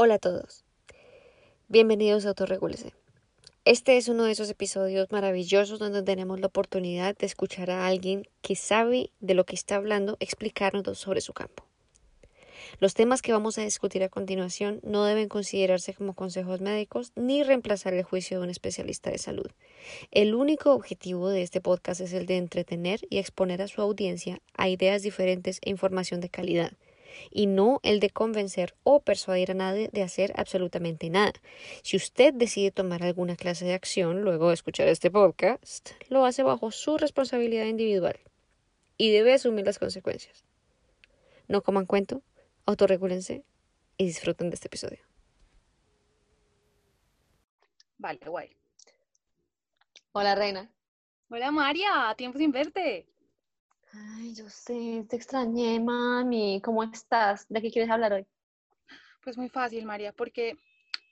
Hola a todos. Bienvenidos a Autorregúlese. Este es uno de esos episodios maravillosos donde tenemos la oportunidad de escuchar a alguien que sabe de lo que está hablando explicarnos sobre su campo. Los temas que vamos a discutir a continuación no deben considerarse como consejos médicos ni reemplazar el juicio de un especialista de salud. El único objetivo de este podcast es el de entretener y exponer a su audiencia a ideas diferentes e información de calidad y no el de convencer o persuadir a nadie de hacer absolutamente nada. Si usted decide tomar alguna clase de acción luego de escuchar este podcast, lo hace bajo su responsabilidad individual y debe asumir las consecuencias. No coman cuento, autorregúlense y disfruten de este episodio. Vale, guay. Hola, Reina. Hola, María. Tiempo sin verte. Ay, yo sé, te extrañé, mami. ¿Cómo estás? ¿De qué quieres hablar hoy? Pues muy fácil, María, porque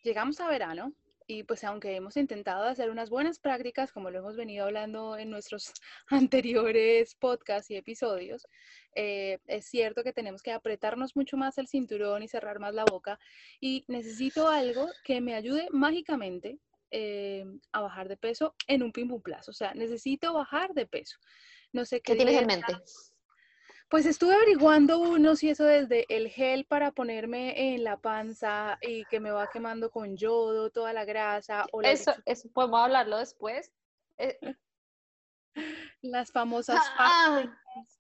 llegamos a verano y pues aunque hemos intentado hacer unas buenas prácticas, como lo hemos venido hablando en nuestros anteriores podcasts y episodios, eh, es cierto que tenemos que apretarnos mucho más el cinturón y cerrar más la boca y necesito algo que me ayude mágicamente eh, a bajar de peso en un pim plazo. O sea, necesito bajar de peso. No sé qué. tienes en mente? Pues estuve averiguando unos y eso desde el gel para ponerme en la panza y que me va quemando con yodo toda la grasa. O eso, eso podemos hablarlo después. Eh, Las famosas ah.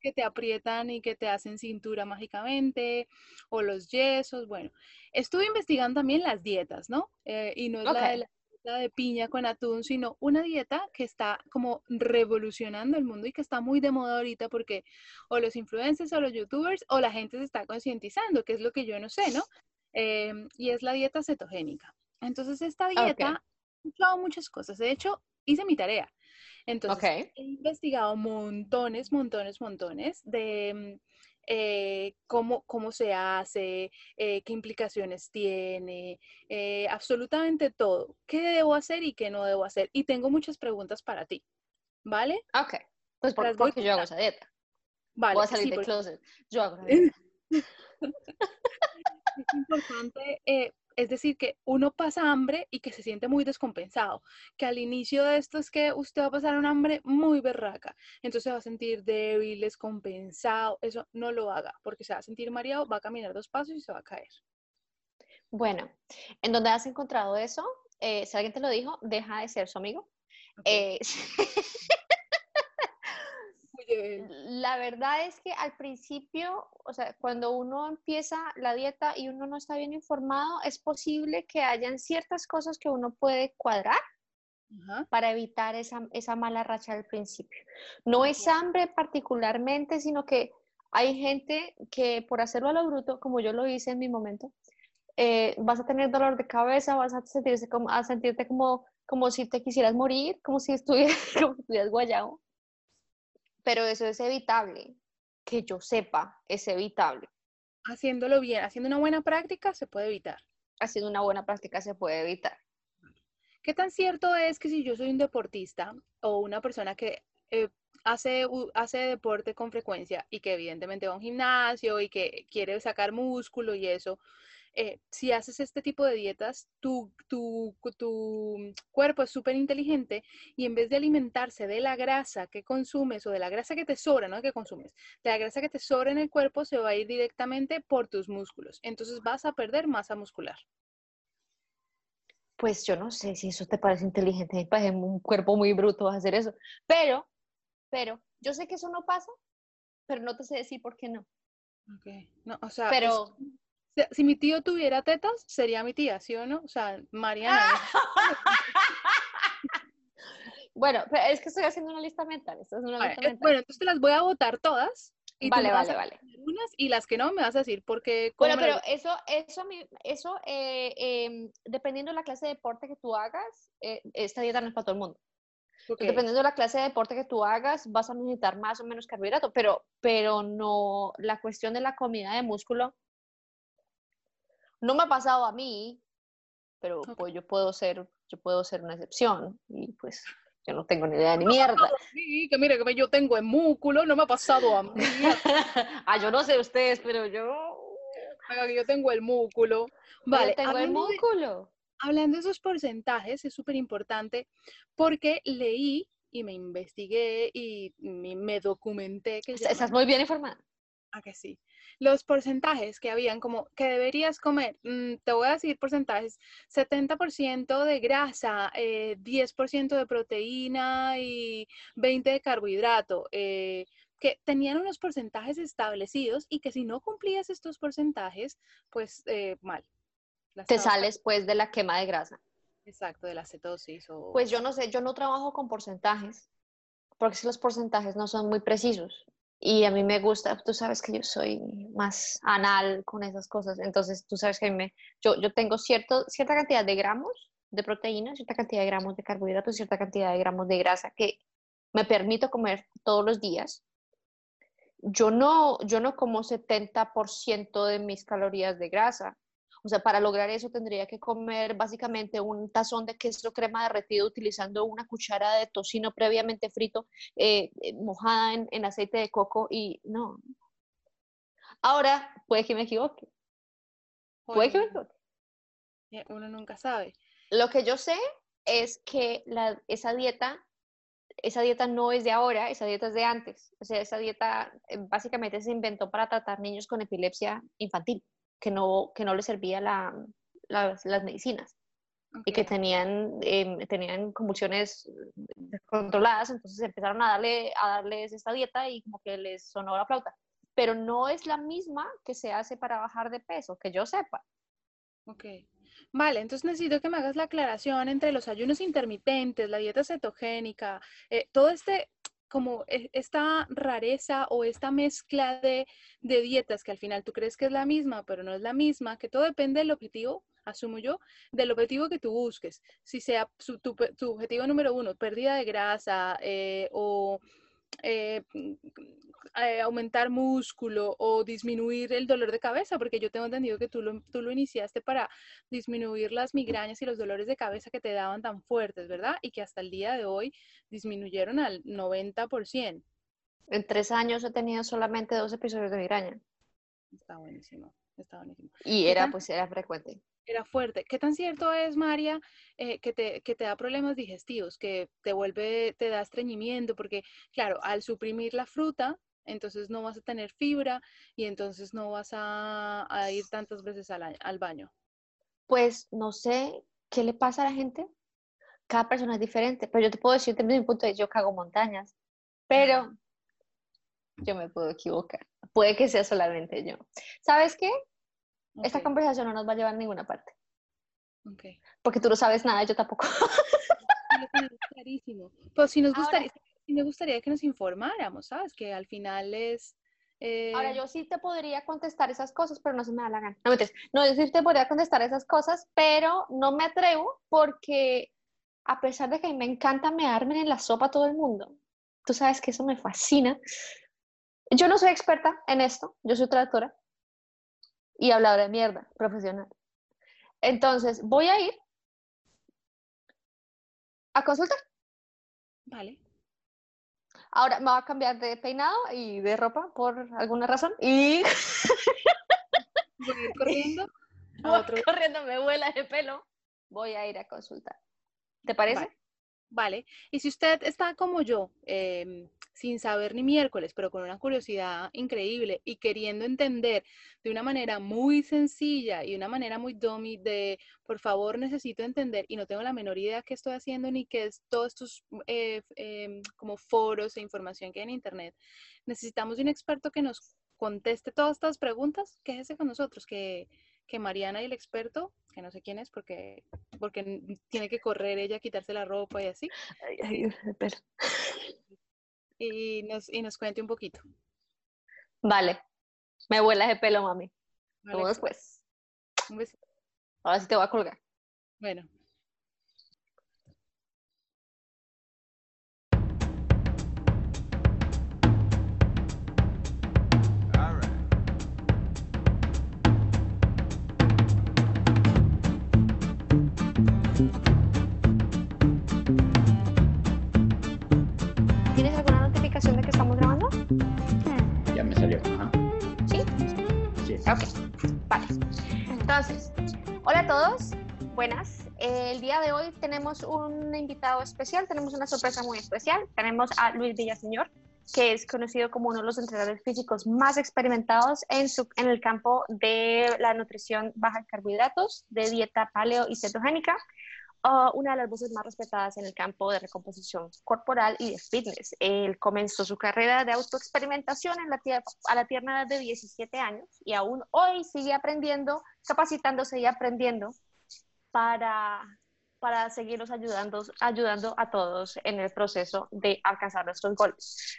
que te aprietan y que te hacen cintura mágicamente, o los yesos. Bueno, estuve investigando también las dietas, ¿no? Eh, y no es la de la de piña con atún, sino una dieta que está como revolucionando el mundo y que está muy de moda ahorita porque o los influencers o los youtubers o la gente se está concientizando, que es lo que yo no sé, ¿no? Em, y es la dieta cetogénica. Entonces, esta dieta, he probado muchas cosas. De hecho, hice mi tarea. Entonces, he investigado montones, montones, montones de eh, cómo, cómo, se hace, eh, qué implicaciones tiene, eh, absolutamente todo. ¿Qué debo hacer y qué no debo hacer? Y tengo muchas preguntas para ti, ¿vale? Ok, pues por, porque yo hago esa dieta. Vale. Voy a salir de closet. Yo hago dieta. es importante es decir, que uno pasa hambre y que se siente muy descompensado, que al inicio de esto es que usted va a pasar un hambre muy berraca, entonces se va a sentir débil, descompensado, eso no lo haga, porque se va a sentir mareado, va a caminar dos pasos y se va a caer. Bueno, ¿en dónde has encontrado eso? Eh, si alguien te lo dijo, deja de ser su amigo. Eh, la verdad es que al principio, o sea, cuando uno empieza la dieta y uno no está bien informado, es posible que hayan ciertas cosas que uno puede cuadrar para evitar esa, esa, mala racha al principio. No es hambre particularmente, sino que hay gente que por hacerlo a lo bruto, como yo lo hice en mi momento, eh, vas a tener dolor de cabeza, vas a, sentirse como, a sentirte como, como si te quisieras morir, como si estuvieras, como si estuvieras guayado pero eso es evitable, que yo sepa, es evitable. Haciéndolo bien, haciendo una buena práctica se puede evitar. Haciendo una buena práctica se puede evitar. ¿Qué tan cierto es que si yo soy un deportista o una persona que eh, hace, hace deporte con frecuencia y que evidentemente va a un gimnasio y que quiere sacar músculo y eso, eh, si haces este tipo de dietas, tu, tu, tu cuerpo es súper inteligente y en vez de alimentarse de la grasa que consumes o de la grasa que te sobra, no que consumes, de la grasa que te sobra en el cuerpo, se va a ir directamente por tus músculos. Entonces vas a perder masa muscular. Pues yo no sé si eso te parece inteligente, me parece un cuerpo muy bruto hacer eso, pero, pero, yo sé que eso no pasa, pero no te sé decir por qué no. Ok, no, o sea, pero si mi tío tuviera tetas, sería mi tía, ¿sí o no? O sea, Mariana. bueno, es que estoy haciendo una lista mental. Bueno, entonces te las voy a votar todas. Y vale, vale, vale. Unas y las que no me vas a decir porque. Bueno, pero eso, eso, eso eh, em, dependiendo de la clase de deporte que tú hagas, eh, esta dieta no es para todo el mundo. Dependiendo de la clase de deporte que tú hagas, vas a necesitar más o menos carbohidrato, pero, pero no, la cuestión de la comida de músculo no me ha pasado a mí, pero pues yo puedo ser, yo puedo ser una excepción y pues yo no tengo ni idea ni mierda. Sí, que mire que yo tengo el músculo, no me ha pasado a mí. ah, yo no sé ustedes, pero yo yo tengo el músculo. Vale, tengo el músculo. hablando de esos porcentajes, es súper importante porque leí y me investigué y me documenté. Que Estás muy bien informada. Que sí. Los porcentajes que habían, como que deberías comer, mm, te voy a decir porcentajes, 70% de grasa, 10% eh, de proteína y 20% de carbohidrato. Eh, que tenían unos porcentajes establecidos y que si no cumplías estos porcentajes, pues eh, mal. Te sales pues de la quema de grasa. Exacto, de la cetosis. O... Pues yo no sé, yo no trabajo con porcentajes, porque si los porcentajes no son muy precisos. Y a mí me gusta, tú sabes que yo soy más anal con esas cosas, entonces tú sabes que me, yo, yo tengo cierto, cierta cantidad de gramos de proteína, cierta cantidad de gramos de carbohidratos, cierta cantidad de gramos de grasa que me permito comer todos los días yo no, yo no como 70% de mis calorías de grasa. O sea, para lograr eso tendría que comer básicamente un tazón de queso crema derretido utilizando una cuchara de tocino previamente frito, eh, eh, mojada en, aceite de coco y no. Ahora, puede que me equivoque. Puede que me equivoque. Uno nunca sabe. Lo que yo sé es que esa dieta esa dieta no es de ahora, esa dieta es de antes. O sea, esa dieta eh, básicamente se inventó para tratar niños con epilepsia infantil, que no, que no les servía la, las medicinas y que tenían, em, tenían convulsiones controladas, entonces empezaron a, darle, a darles esta dieta y como que les sonó la flauta. Pero no es la misma que se hace para bajar de peso, que yo sepa. Ok. Vale, entonces necesito que me hagas la aclaración entre los ayunos intermitentes, la dieta cetogénica, eh, todo este como e, esta rareza o esta mezcla de, dietas que al final tú crees que es la misma, pero no es la misma, que todo depende del objetivo, asumo yo, del objetivo que tú busques. Si sea tu, objetivo número uno, pérdida de grasa eh, o eh, eh, aumentar músculo o disminuir el dolor de cabeza, porque yo tengo entendido que tú lo, tú lo iniciaste para disminuir las migrañas y los dolores de cabeza que te daban tan fuertes, ¿verdad? Y que hasta el día de hoy disminuyeron al 90%. En tres años he tenido solamente dos episodios de migraña. Está buenísimo, está buenísimo. Y era, pues, era frecuente era fuerte. ¿Qué tan cierto es, María, eh, que, te, que te da problemas digestivos, que te vuelve, te da estreñimiento? Porque, claro, al suprimir la fruta, entonces no vas a tener fibra y entonces no vas a, ir tantas veces al, al, baño. Pues no sé qué le pasa a la gente. Cada persona es diferente, pero yo te puedo decir desde mi punto de vista, yo cago montañas, pero yo me puedo equivocar. Puede que sea solamente yo. ¿Sabes qué? Esta conversación no nos va a llevar a ninguna parte. Okay. Porque tú no sabes nada, yo tampoco. Clarísimo. Pues si nos gustaría, me gustaría que nos informáramos, ¿sabes? Que al final es... Eh, Ahora, yo sí te podría contestar esas cosas, pero no se me da la gana. No, no, yo sí te podría contestar esas cosas, pero no me atrevo porque a pesar de que me encanta mearme en la sopa a todo el mundo, tú sabes que eso me fascina. Yo no soy experta en esto, yo soy traductora y habladora de mierda, profesional. Entonces, voy a ir a consultar. Vale. Ahora me voy a cambiar de peinado y de ropa por alguna razón y... Voy a ir corriendo. Voy corriendo, me vuela el pelo. Voy a ir a consultar. ¿Te parece? Vale. Y si usted está como yo, em, sin saber ni miércoles, pero con una curiosidad increíble y queriendo entender de una manera muy sencilla y una manera muy dummy de, por favor, necesito entender y no tengo la menor idea qué estoy haciendo ni qué es todos estos eh, em, como foros e información que hay en Internet, necesitamos de un experto que nos conteste todas estas preguntas, quéjese con nosotros, que, que Mariana y el experto, que no sé quién es porque, porque tiene que correr ella, quitarse la ropa y así. Ay, ay, espera y nos, y nos cuente un poquito. Vale. Me vuelas de pelo, mami. Vale, después. Un besito. Ahora sí te voy a colgar. Bueno. Ok, vale. Entonces, hola a todos, buenas. El día de hoy tenemos un invitado especial, tenemos una sorpresa muy especial. Tenemos a Luis Villaseñor, que es conocido como uno de los entrenadores físicos más experimentados en, su, en el campo de la nutrición baja en carbohidratos, de dieta paleo y cetogénica. Uh, una de las voces más respetadas en el campo de recomposición corporal y de fitness. Él comenzó su carrera de autoexperimentación en la a la tierna edad de 17 años y aún hoy sigue aprendiendo, capacitándose y aprendiendo para, para seguirnos ayudando, ayudando a todos en el proceso de alcanzar nuestros goles.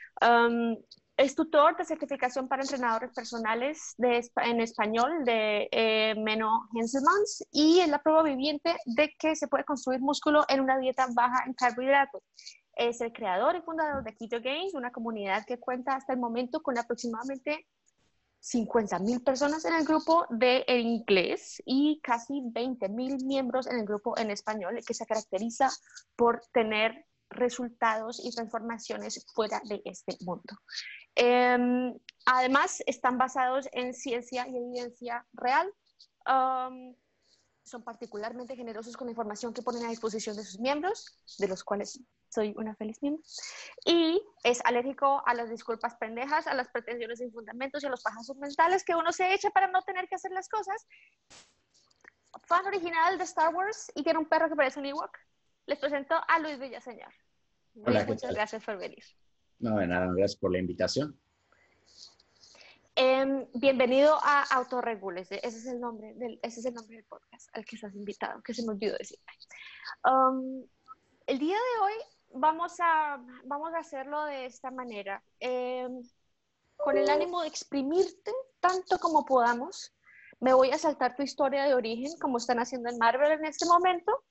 Es tutor de certificación para entrenadores personales en español de eh, Menno Henselmans y es la prueba viviente de que se puede construir músculo en una dieta baja en carbohidratos. Es el creador y fundador de Keto Games, una comunidad que cuenta hasta el momento con aproximadamente 50 mil personas en el grupo de inglés y casi 20 mil miembros en el grupo en español, que se caracteriza por tener resultados y transformaciones fuera de este mundo. Em, además, están basados en ciencia y evidencia real. son particularmente generosos con la información que ponen a disposición de sus miembros, de los cuales soy una feliz miembro, y es alérgico a las disculpas pendejas, a las pretensiones sin fundamentos y a los pajazos mentales que uno se echa para no tener que hacer las cosas. Fan original de Star Wars y tiene un perro que parece un Ewok. Les presento a Luis Villaseñor. Hola, muchas gracias por venir. No, de nada, gracias por la invitación. Em, bienvenido a Autoregules, ese es el nombre del, ese es el nombre del podcast al que estás invitado, que se me olvidó decir. Um, el día de hoy vamos a, vamos a hacerlo de esta manera, em, con el ánimo de exprimirte tanto como podamos. Me voy a saltar tu historia de origen, como están haciendo en Marvel en este momento,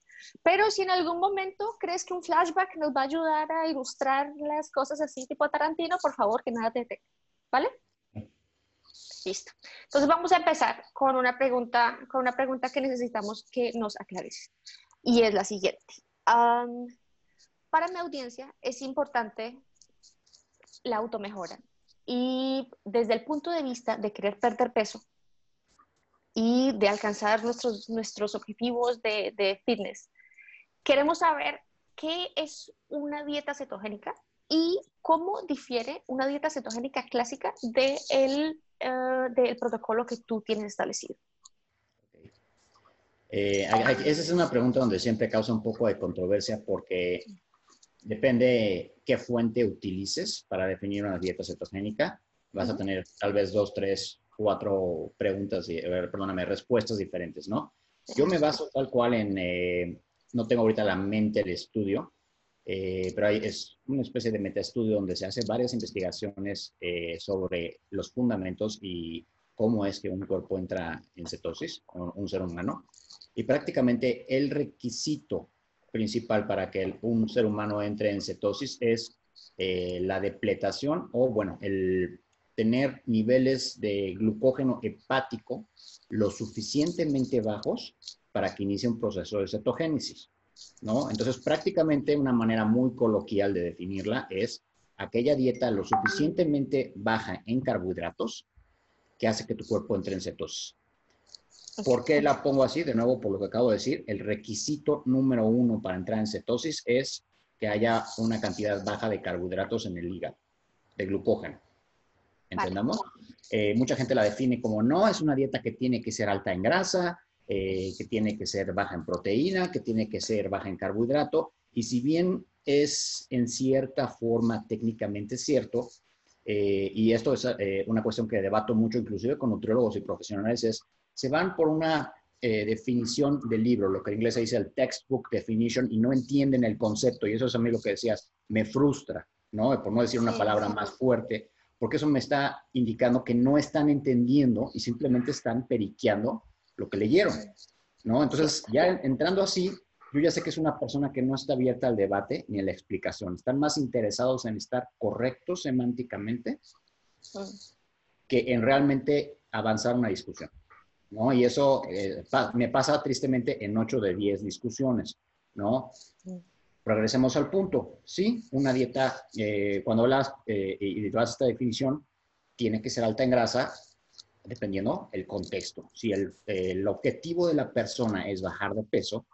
pero si en algún momento crees que un flashback nos va a ayudar a ilustrar las cosas así tipo Tarantino, por favor, que nada te detenga, ¿vale? Listo. Entonces vamos a empezar con una pregunta, con una pregunta que necesitamos que nos aclares. Y es la siguiente para mi audiencia es importante la automejora. Y desde el punto de vista de querer perder peso y de alcanzar nuestros, nuestros objetivos de, de fitness, queremos saber qué es una dieta cetogénica y cómo difiere una dieta cetogénica clásica de el, uh, del protocolo que tú tienes establecido. Eh, esa es una pregunta donde siempre causa un poco de controversia porque depende qué fuente utilices para definir una dieta cetogénica. Vas a tener tal vez dos, tres, cuatro preguntas, perdóname, respuestas diferentes, ¿no? Yo me baso tal cual en, eh, no tengo ahorita la mente el estudio, eh, pero hay, es una especie de metaestudio donde se hace varias investigaciones eh, sobre los fundamentos y cómo es que un cuerpo entra en cetosis, un ser humano. Y prácticamente el requisito principal para que un ser humano entre en cetosis es eh, la depletación o, bueno, el tener niveles de glucógeno hepático lo suficientemente bajos para que inicie un proceso de cetogénesis, ¿no? Entonces, prácticamente una manera muy coloquial de definirla es aquella dieta lo suficientemente baja en carbohidratos que hace que tu cuerpo entre en cetosis. ¿Por qué la pongo así? De nuevo, por lo que acabo de decir, el requisito número uno para entrar en cetosis es que haya una cantidad baja de carbohidratos en el hígado, de glucógeno. ¿Entendamos? Eh, mucha gente la define como no, es una dieta que tiene que ser alta en grasa, eh, que tiene que ser baja en proteína, que tiene que ser baja en carbohidrato. Y si bien es en cierta forma técnicamente cierto, eh, y esto es una cuestión que debato mucho inclusive con nutriólogos y profesionales, es se van por una definición del libro, lo que en inglés se dice el textbook definition, y no entienden el concepto. Y eso es a mí lo que decías, me frustra, ¿no? Por no decir una palabra más fuerte, porque eso me está indicando que no están entendiendo y simplemente están periqueando lo que leyeron, ¿no? Entonces, ya entrando así, yo ya sé que es una persona que no está abierta al debate ni a la explicación. Están más interesados en estar correctos semánticamente que en realmente avanzar una discusión. ¿no? Y eso eh, me pasa tristemente en 8 de 10 discusiones, ¿no? Regresemos al punto. Sí, una dieta, eh, cuando hablas eh, y a esta definición, tiene que ser alta en grasa dependiendo el contexto. Si el, el, objetivo de la persona es bajar de peso,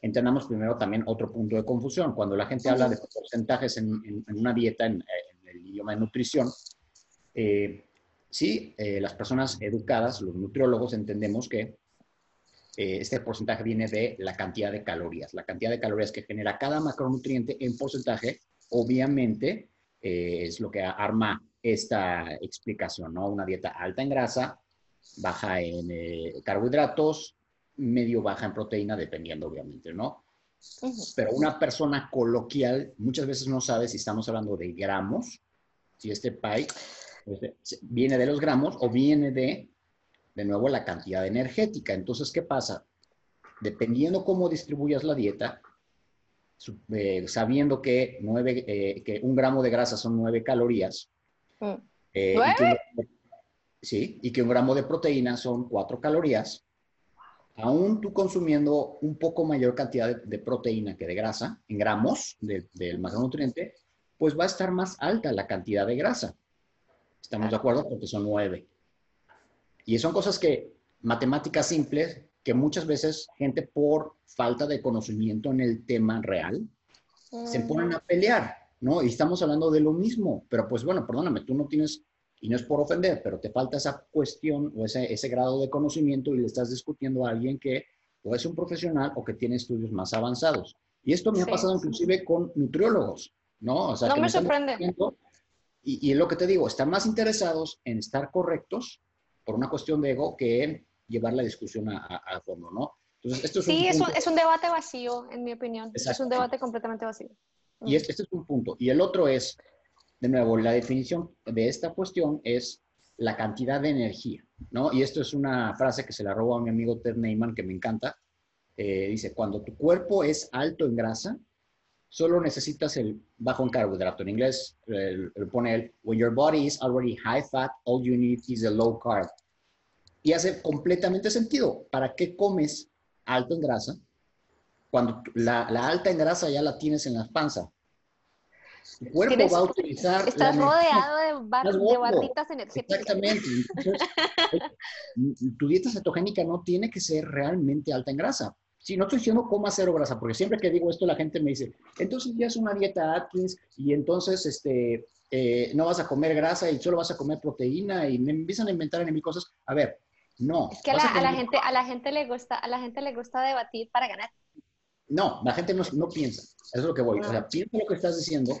entendamos primero también otro punto de confusión. Cuando la gente habla de porcentajes en, una dieta, en, el idioma de nutrición, eh, sí, eh, las personas educadas, los nutriólogos, entendemos que eh, este porcentaje viene de la cantidad de calorías. La cantidad de calorías que genera cada macronutriente en porcentaje, obviamente, es lo que arma esta explicación, ¿no? Una dieta alta en grasa, baja en carbohidratos, medio baja en proteína, dependiendo obviamente, ¿no? Pero una persona coloquial muchas veces no sabe si estamos hablando de gramos, si este pie este, viene de los gramos o viene de, de nuevo, la cantidad energética. Entonces, ¿qué pasa? Dependiendo cómo distribuyas la dieta, eh, sabiendo que, nueve, eh, que un gramo de grasa son nueve calorías, mm. eh, sí, y que un gramo de proteína son cuatro calorías, aún tú consumiendo un poco mayor cantidad de, proteína que de grasa, en gramos del macronutriente, pues va a estar más alta la cantidad de grasa. ¿Estamos de acuerdo? Porque son nueve. Y son cosas que, matemáticas simples, que muchas veces gente por falta de conocimiento en el tema real, se ponen a pelear, ¿no? Y estamos hablando de lo mismo, pero pues bueno, perdóname, tú no tienes y no es por ofender, pero te falta esa cuestión o ese, ese grado de conocimiento y le estás discutiendo a alguien que o es un profesional o que tiene estudios más avanzados. Y esto me ha pasado inclusive con nutriólogos, ¿no? O sea, no me sorprende. Y, y, lo que te digo, están más interesados en estar correctos por una cuestión de ego que en llevar la discusión a, fondo, ¿no? Entonces, esto es sí, un es, un, es, un, debate vacío, en mi opinión. Es un debate completamente vacío. Y este, este es un punto. Y el otro es, de nuevo, la definición de esta cuestión es la cantidad de energía, ¿no? Y esto es una frase que se la robó a mi amigo Ted Neyman, que me encanta. Eh, dice, cuando tu cuerpo es alto en grasa, solo necesitas el bajo en carbohidrato. En inglés eh, pone el, when your body is already high fat, all you need is a low carb. Y hace completamente sentido. ¿Para qué comes alto en grasa? Cuando la, la alta en grasa ya la tienes en la panza. Tu cuerpo va a utilizar. Estás rodeado de, barritas energéticas. Exactamente. tu dieta cetogénica no tiene que ser realmente alta en grasa. Si no estoy diciendo coma cero grasa, porque siempre que digo esto la gente me dice, entonces ya es una dieta Atkins y entonces este, eh, no vas a comer grasa y solo vas a comer proteína y me empiezan a inventar en mí cosas. A ver, no. Es que a la, gente, a la gente le gusta, a la gente le gusta debatir para ganar. No, la gente no, no piensa. Eso es lo que voy. O sea, piensa lo que estás diciendo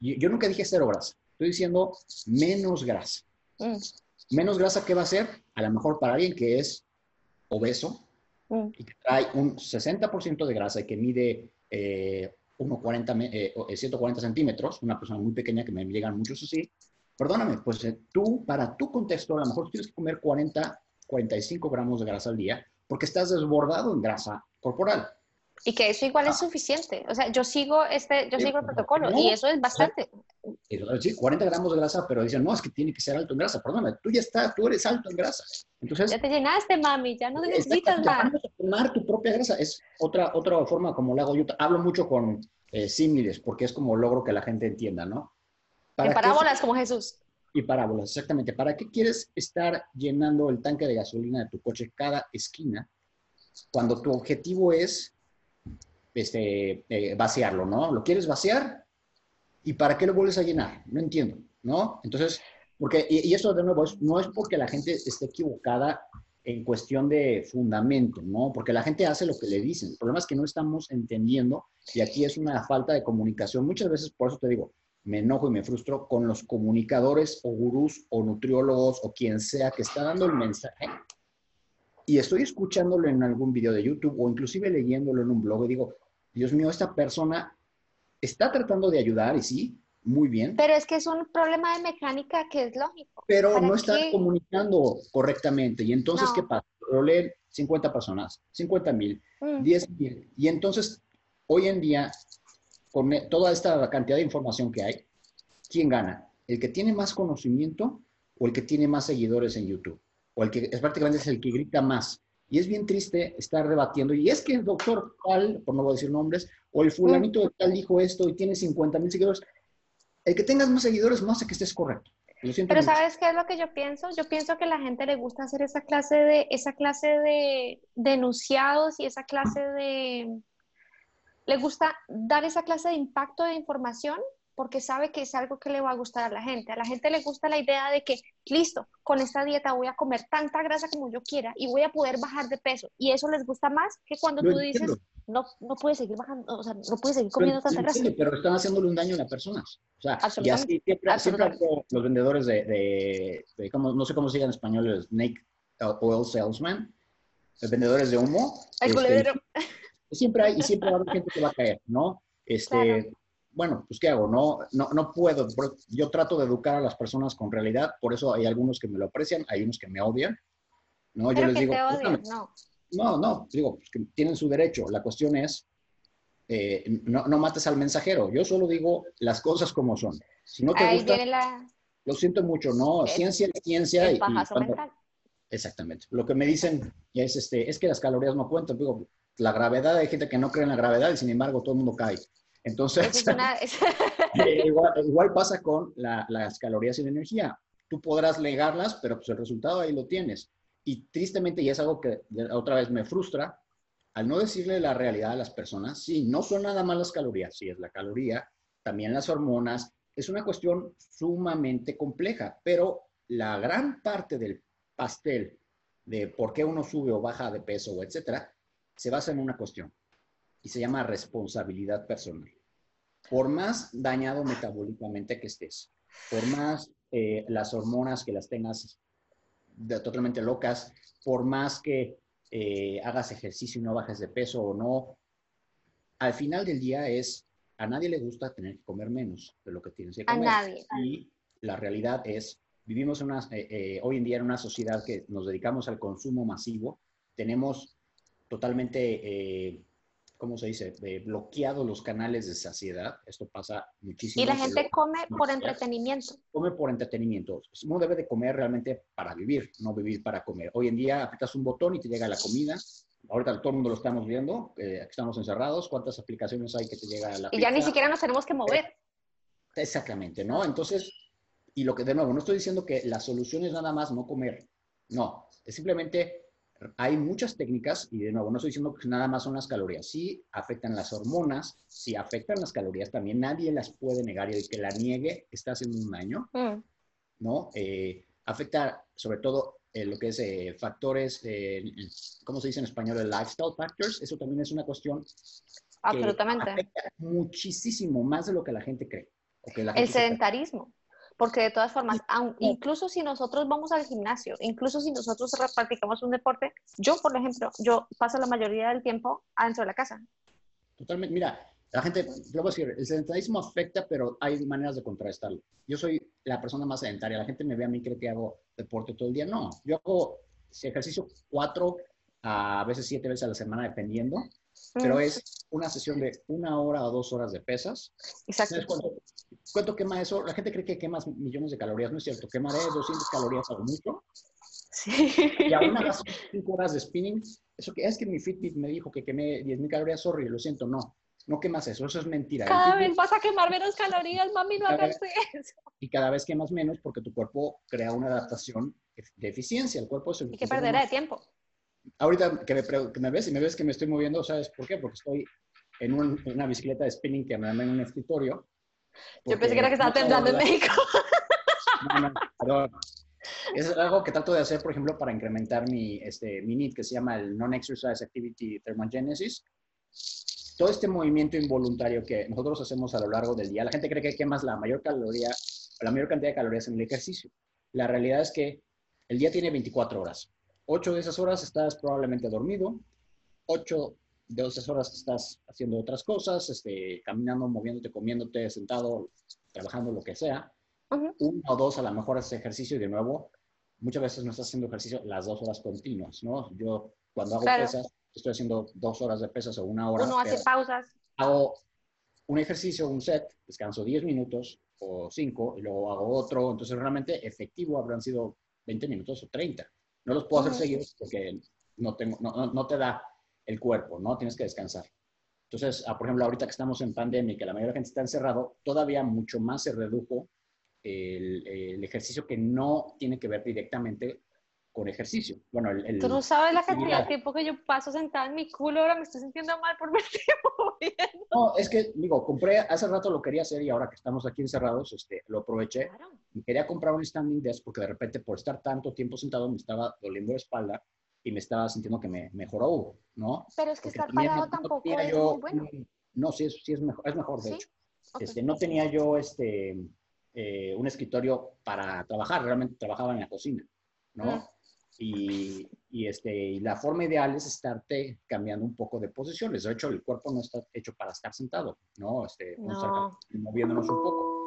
yo nunca dije cero grasa, estoy diciendo menos grasa. Mm. Menos grasa, ¿qué va a ser? A lo mejor para alguien que es obeso mm. y que trae un 60% de grasa y que mide eh, 140, eh, 140 centímetros, una persona muy pequeña que me llegan muchos así, perdóname, pues eh, tú, para tu contexto, a lo mejor tienes que comer 40, 45 gramos de grasa al día porque estás desbordado en grasa corporal. Y que eso igual es ah. suficiente. O sea, yo sigo este, yo sigo el protocolo y eso es bastante. Sí, 40 gramos de grasa, pero dicen, no, es que tiene que ser alto en grasa. Perdóname, tú ya estás, tú eres alto en grasa. Entonces, ya te llenaste, mami, ya no necesitas más. tomar tu propia grasa. Es otra, otra forma como lo hago yo. Hablo mucho con eh, símiles porque es como logro que la gente entienda, ¿no? en parábolas como Jesús. Y parábolas, exactamente. ¿Para qué quieres estar llenando el tanque de gasolina de tu coche cada esquina cuando tu objetivo es este, eh, vaciarlo, ¿no? ¿Lo quieres vaciar? ¿Y para qué lo vuelves a llenar? No entiendo, ¿no? Entonces, porque, y, y eso de nuevo, no es porque la gente esté equivocada en cuestión de fundamento, ¿no? Porque la gente hace lo que le dicen. El problema es que no estamos entendiendo y aquí es una falta de comunicación. Muchas veces, por eso te digo, me enojo y me frustro con los comunicadores o gurús o nutriólogos o quien sea que está dando el mensaje y estoy escuchándolo en algún video de YouTube o inclusive leyéndolo en un blog y digo, Dios mío, esta persona está tratando de ayudar y sí, muy bien. Pero es que es un problema de mecánica que es lógico. Pero no está comunicando correctamente. Y entonces, ¿qué pasa? Lo leen 50 personas, 50 mil, 10 mm. mil. Y entonces, hoy en día, con toda esta cantidad de información que hay, ¿quién gana? ¿El que tiene más conocimiento o el que tiene más seguidores en YouTube? o el que es prácticamente es el que grita más. Y es bien triste estar debatiendo, y es que el doctor tal, por no voy a decir nombres, o el fulanito de tal dijo esto y tiene 50 mil seguidores. El que tengas más seguidores no hace que estés correcto. Pero ¿sabes qué es lo que yo pienso? Yo pienso que a la gente le gusta hacer esa clase de, esa clase de, de enunciados y esa clase de... Le gusta dar esa clase de impacto de información porque sabe que es algo que le va a gustar a la gente. A la gente le gusta la idea de que, listo, con esta dieta voy a comer tanta grasa como yo quiera y voy a poder bajar de peso. Y eso les gusta más que cuando tú dices, no, no puedes seguir bajando, o sea, no puedes seguir comiendo tanta grasa. Pero están haciéndole un daño a las personas. O sea, y así siempre, siempre los vendedores de, de, no sé cómo se en español, snake oil salesman, los vendedores de humo. El este, siempre hay, y siempre va a haber gente que va a caer, ¿no? Este, bueno, pues ¿qué hago? No, no, no puedo. Yo trato de educar a las personas con realidad, por eso hay algunos que me lo aprecian, hay unos que me odian. ¿no? Yo les digo, no. No, no, digo, que tienen su derecho. La cuestión es, eh, no, no, mates al mensajero. Yo solo digo las cosas como son. Si no te gusta, lo siento mucho, ¿no? ciencia es ciencia. y, Exactamente. Lo que me dicen es, este, es que las calorías no cuentan. Digo, la gravedad, hay gente que no cree en la gravedad y sin embargo todo el mundo cae. Entonces, eh, igual, pasa con las calorías y la energía. Tú podrás legarlas, pero pues el resultado ahí lo tienes. Y tristemente, y es algo que otra vez me frustra, al no decirle la realidad a las personas, sí, no son nada más las calorías, sí es la caloría, también las hormonas, es una cuestión sumamente compleja, pero la gran parte del pastel de por qué uno sube o baja de peso etcétera, se basa en una cuestión y se llama responsabilidad personal. Por más dañado metabólicamente que estés, por más eh, las hormonas que las tengas totalmente locas, por más que eh, hagas ejercicio y no bajes de peso o no, al final del día es, a nadie le gusta tener que comer menos de lo que tienes que comer. A nadie. Y la realidad es, vivimos una, eh, hoy en día en una sociedad que nos dedicamos al consumo masivo, tenemos totalmente ¿cómo se dice? bloqueado los canales de saciedad. Esto pasa muchísimo. Y la gente come por entretenimiento. Come por entretenimiento. Uno debe de comer realmente para vivir, no vivir para comer. Hoy en día aprietas un botón y te llega la comida. Ahorita todo el mundo lo estamos viendo, eh, aquí estamos encerrados. ¿Cuántas aplicaciones hay que te llega la Y ya ni siquiera nos tenemos que mover. Exactamente, ¿no? Entonces, y lo que de nuevo, no estoy diciendo que la solución es nada más no comer. No, es simplemente hay muchas técnicas, y de nuevo, no estoy diciendo que nada más son las calorías, sí afectan las hormonas, sí afectan las calorías, también nadie las puede negar y el que la niegue está haciendo un daño, mm. ¿no? Eh, afecta sobre todo eh, lo que es eh, factores, ¿cómo se dice en español? El lifestyle factors, eso también es una cuestión Absolutamente. afecta muchísimo más de lo que la gente cree. el sedentarismo. Porque de todas formas, incluso si nosotros vamos al gimnasio, incluso si nosotros practicamos un deporte, yo, por ejemplo, yo paso la mayoría del tiempo adentro de la casa. Totalmente. Mira, la gente, lo voy a decir, el sedentarismo afecta, pero hay maneras de contrarrestarlo. Yo soy la persona más sedentaria. La gente me ve a mí cree que hago deporte todo el día. No, yo hago ejercicio cuatro a veces siete veces a la semana, dependiendo pero es una sesión de una hora o dos horas de pesas. Exacto. cuánto, quema eso? La gente cree que quemas millones de calorías, no es cierto. Quemaré 200 calorías a lo mucho. Sí. Y aún hagas 5 horas de spinning. Eso que es que mi Fitbit me dijo que quemé 10.000 calorías, sorry, lo siento, no. No quemas eso, eso es mentira. Cada vez vas a quemar menos calorías, mami, no hagas eso. Y cada vez quemas menos porque tu cuerpo crea una adaptación de eficiencia. El cuerpo es Y que perderá de tiempo ahorita que me, que me, ves y me ves que me estoy moviendo, ¿sabes por qué? Porque estoy en, una bicicleta de spinning que me da en un escritorio. Yo pensé que era que estaba temblando en México. No, no, perdón. Es algo que trato de hacer, por ejemplo, para incrementar mi, este, mi NEAT, que se llama el Non-Exercise Activity Thermogenesis. Todo este movimiento involuntario que nosotros hacemos a lo largo del día, la gente cree que quemas la mayor caloría, la mayor cantidad de calorías en el ejercicio. La realidad es que el día tiene 24 horas. Ocho de esas horas estás probablemente dormido, ocho de esas horas estás haciendo otras cosas, este, caminando, moviéndote, comiéndote, sentado, trabajando, lo que sea. Uno o dos a lo mejor haces ejercicio y de nuevo, muchas veces no estás haciendo ejercicio las dos horas continuas, ¿no? Yo cuando hago pesas, estoy haciendo dos horas de pesas o una hora. Uno hace pausas. Hago un ejercicio, un set, descanso 10 minutos o 5 y luego hago otro. Entonces realmente efectivo habrán sido 20 minutos o 30. No los puedo hacer seguidos porque no, tengo, no, no, te da el cuerpo, ¿no? Tienes que descansar. Entonces, ah, por ejemplo, ahorita que estamos en pandemia y que la mayoría de la gente está encerrado, todavía mucho más se redujo el, ejercicio que no tiene que ver directamente con ejercicio. Bueno, el, Tú no sabes la cantidad de tiempo que yo paso sentada en mi culo, ahora me estoy sintiendo mal por verte moviendo. No, es que, digo, compré, hace rato lo quería hacer y ahora que estamos aquí encerrados, este, lo aproveché. Y quería comprar un standing desk porque de repente por estar tanto tiempo sentado me estaba doliendo la espalda y me estaba sintiendo que me mejoró, ¿no? Pero es que estar parado tampoco es muy bueno. No, sí es, sí es mejor, es mejor de hecho. Este, no tenía yo este, eh, un escritorio para trabajar, realmente trabajaba en la cocina, ¿no? Ah. Y, y, este, y la forma ideal es estarte cambiando un poco de posiciones. De hecho, el cuerpo no está hecho para estar sentado, ¿no? Este, no. moviéndonos un poco.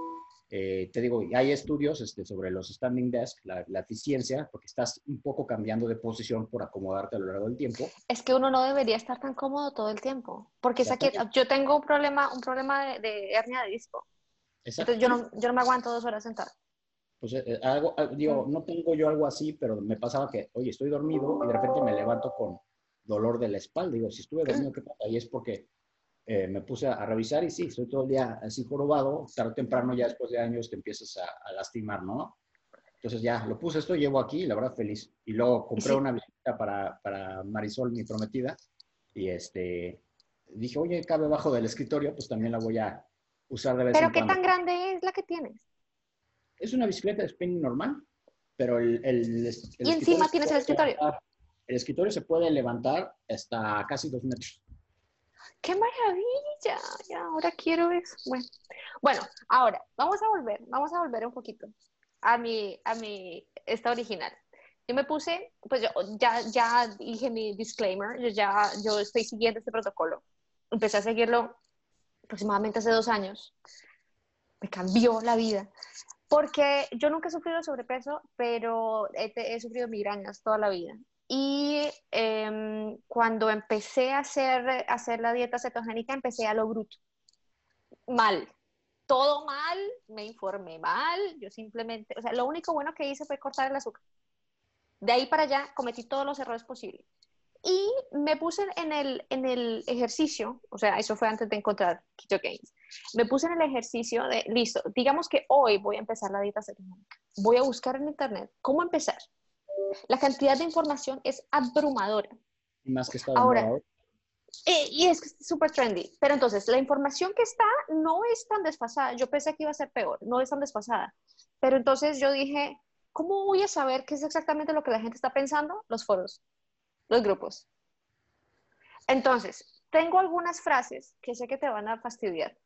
Eh, te digo, hay estudios este, sobre los standing desk, la, la, eficiencia, porque estás un poco cambiando de posición por acomodarte a lo largo del tiempo. Es que uno no debería estar tan cómodo todo el tiempo, porque es aquí, yo tengo un problema, un problema de, de hernia de disco. Entonces yo no, yo no me aguanto dos horas sentado. Pues eh, eh, algo, digo, no tengo yo algo así, pero me pasaba que, oye, estoy dormido y de repente me levanto con dolor de la espalda. Digo, si estuve dormido, ¿qué pasa? Y es porque eh, me puse a, revisar y sí, estoy todo el día así jorobado, tarde o temprano ya después de años te empiezas a, lastimar, ¿no? Entonces ya lo puse esto, llevo aquí, la verdad feliz. Y luego compré una visita para, para, Marisol, mi prometida, y este, dije, oye, cabe abajo del escritorio, pues también la voy a usar de vez ¿Pero qué tan grande es la que tienes? Es una bicicleta de spinning normal, pero el... el, ¿Y encima tienes el escritorio? el escritorio se puede levantar hasta casi dos metros. ¡Qué maravilla! Ya, ahora quiero eso. Bueno, bueno, ahora vamos a volver, vamos a volver un poquito a mi, a mi, esta original. Yo me puse, pues yo ya, ya dije mi disclaimer, yo ya, yo estoy siguiendo este protocolo. Empecé a seguirlo aproximadamente hace dos años. Me cambió la vida. Porque yo nunca he sufrido sobrepeso, pero he, he sufrido migrañas toda la vida. Y em, cuando empecé a hacer, hacer la dieta cetogénica, empecé a lo bruto. Mal. Todo mal, me informé mal, yo simplemente, o sea, lo único bueno que hice fue cortar el azúcar. De ahí para allá cometí todos los errores posibles. Y me puse en el, en el ejercicio, o sea, eso fue antes de encontrar Keto Gains. Me puse en el ejercicio de, listo, digamos que hoy voy a empezar la dieta cetogénica. Voy a buscar en internet cómo empezar la cantidad de información es abrumadora. Y más que está Ahora, eh, y es súper trendy. Pero entonces, la información que está no es tan desfasada. Yo pensé que iba a ser peor, no es tan desfasada. Pero entonces yo dije, ¿cómo voy a saber qué es exactamente lo que la gente está pensando? Los foros, los grupos. Entonces, tengo algunas frases que sé que te van a fastidiar.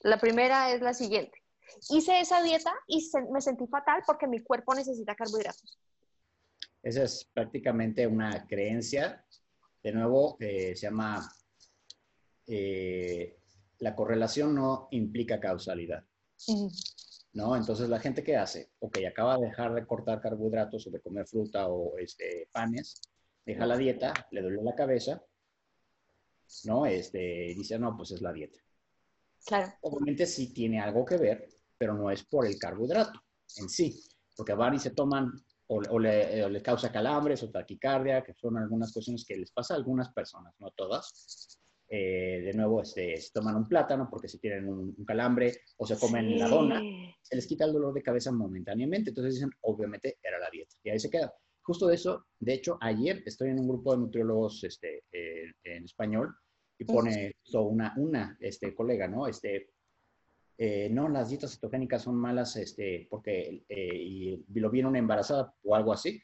La primera es la siguiente. Hice esa dieta y me sentí fatal porque mi cuerpo necesita carbohidratos. Esa es prácticamente una creencia. De nuevo, eh, se llama, eh, la correlación no implica causalidad. ¿No? Entonces, la gente que hace, ok, acaba de dejar de cortar carbohidratos o de comer fruta o este, panes, deja la dieta, le duele la cabeza, ¿no? Este, dice, no, pues es la dieta. Claro. Obviamente sí tiene algo que ver, pero no es por el carbohidrato en sí, porque van y se toman o, eh, le, causa calambres o taquicardia, que son algunas cuestiones que les pasa a algunas personas, no todas. Eh, de nuevo, este, se toman un plátano porque si tienen un, calambre o se comen la dona, se les quita el dolor de cabeza momentáneamente. Entonces dicen, obviamente era la dieta. Y ahí se queda. Justo de eso, de hecho, ayer estoy en un grupo de nutriólogos este, eh, en español y pone una, una este, colega, ¿no? Este, eh, no, las dietas cetogénicas son malas este, porque eh, y lo viene una embarazada o algo así,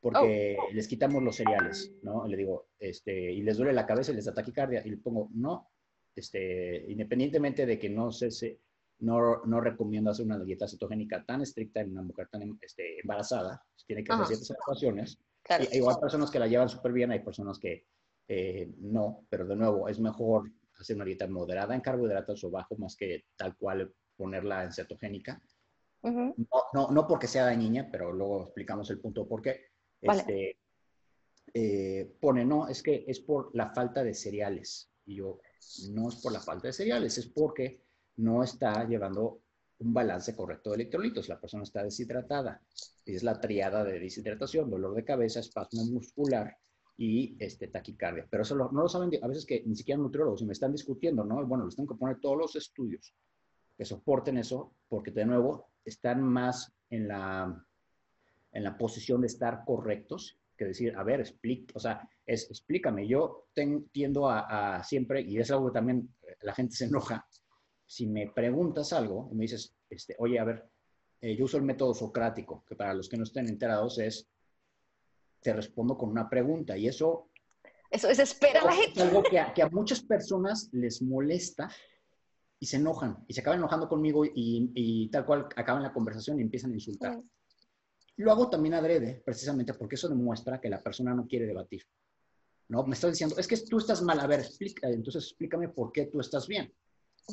porque oh. les quitamos los cereales, ¿no? Le digo, este, y les duele la cabeza y les da taquicardia, y le pongo, no, este, independientemente de que no se, no, no recomiendo hacer una dieta cetogénica tan estricta en una mujer tan este, embarazada, tiene que hacer ciertas situaciones. Claro. hay personas que la llevan súper bien, hay personas que eh, no, pero de nuevo, es mejor hacer una dieta moderada en carbohidratos o bajo, más que tal cual ponerla en cetogénica. no, no, no, porque sea dañina, pero luego explicamos el punto por qué. Este, eh, pone, no, es que es por la falta de cereales. Y yo, no es por la falta de cereales, es porque no está llevando un balance correcto de electrolitos. La persona está deshidratada. Es la triada de deshidratación, dolor de cabeza, espasmo muscular y este, taquicardia. Pero eso no lo saben a veces que ni siquiera nutriólogos, y me están discutiendo, ¿no? Bueno, les tengo que poner todos los estudios que soporten eso, porque de nuevo están más en la, en la posición de estar correctos que decir, a ver, explica, o sea, es, explícame. Yo tiendo a, siempre, y es algo que también eh, la gente se enoja, si me preguntas algo y me dices, este, oye, a ver, eh, yo uso el método socrático, que para los que no estén enterados es, te respondo con una pregunta, y eso... Eso es espera la gente. Es algo que a, que a muchas personas les molesta y se enojan, y se acaban enojando conmigo y, y tal cual acaban la conversación y empiezan a insultar. Lo hago también adrede, precisamente porque eso demuestra que la persona no quiere debatir. ¿no? Me está diciendo, es que tú estás mal, a ver, explica, entonces explícame por qué tú estás bien.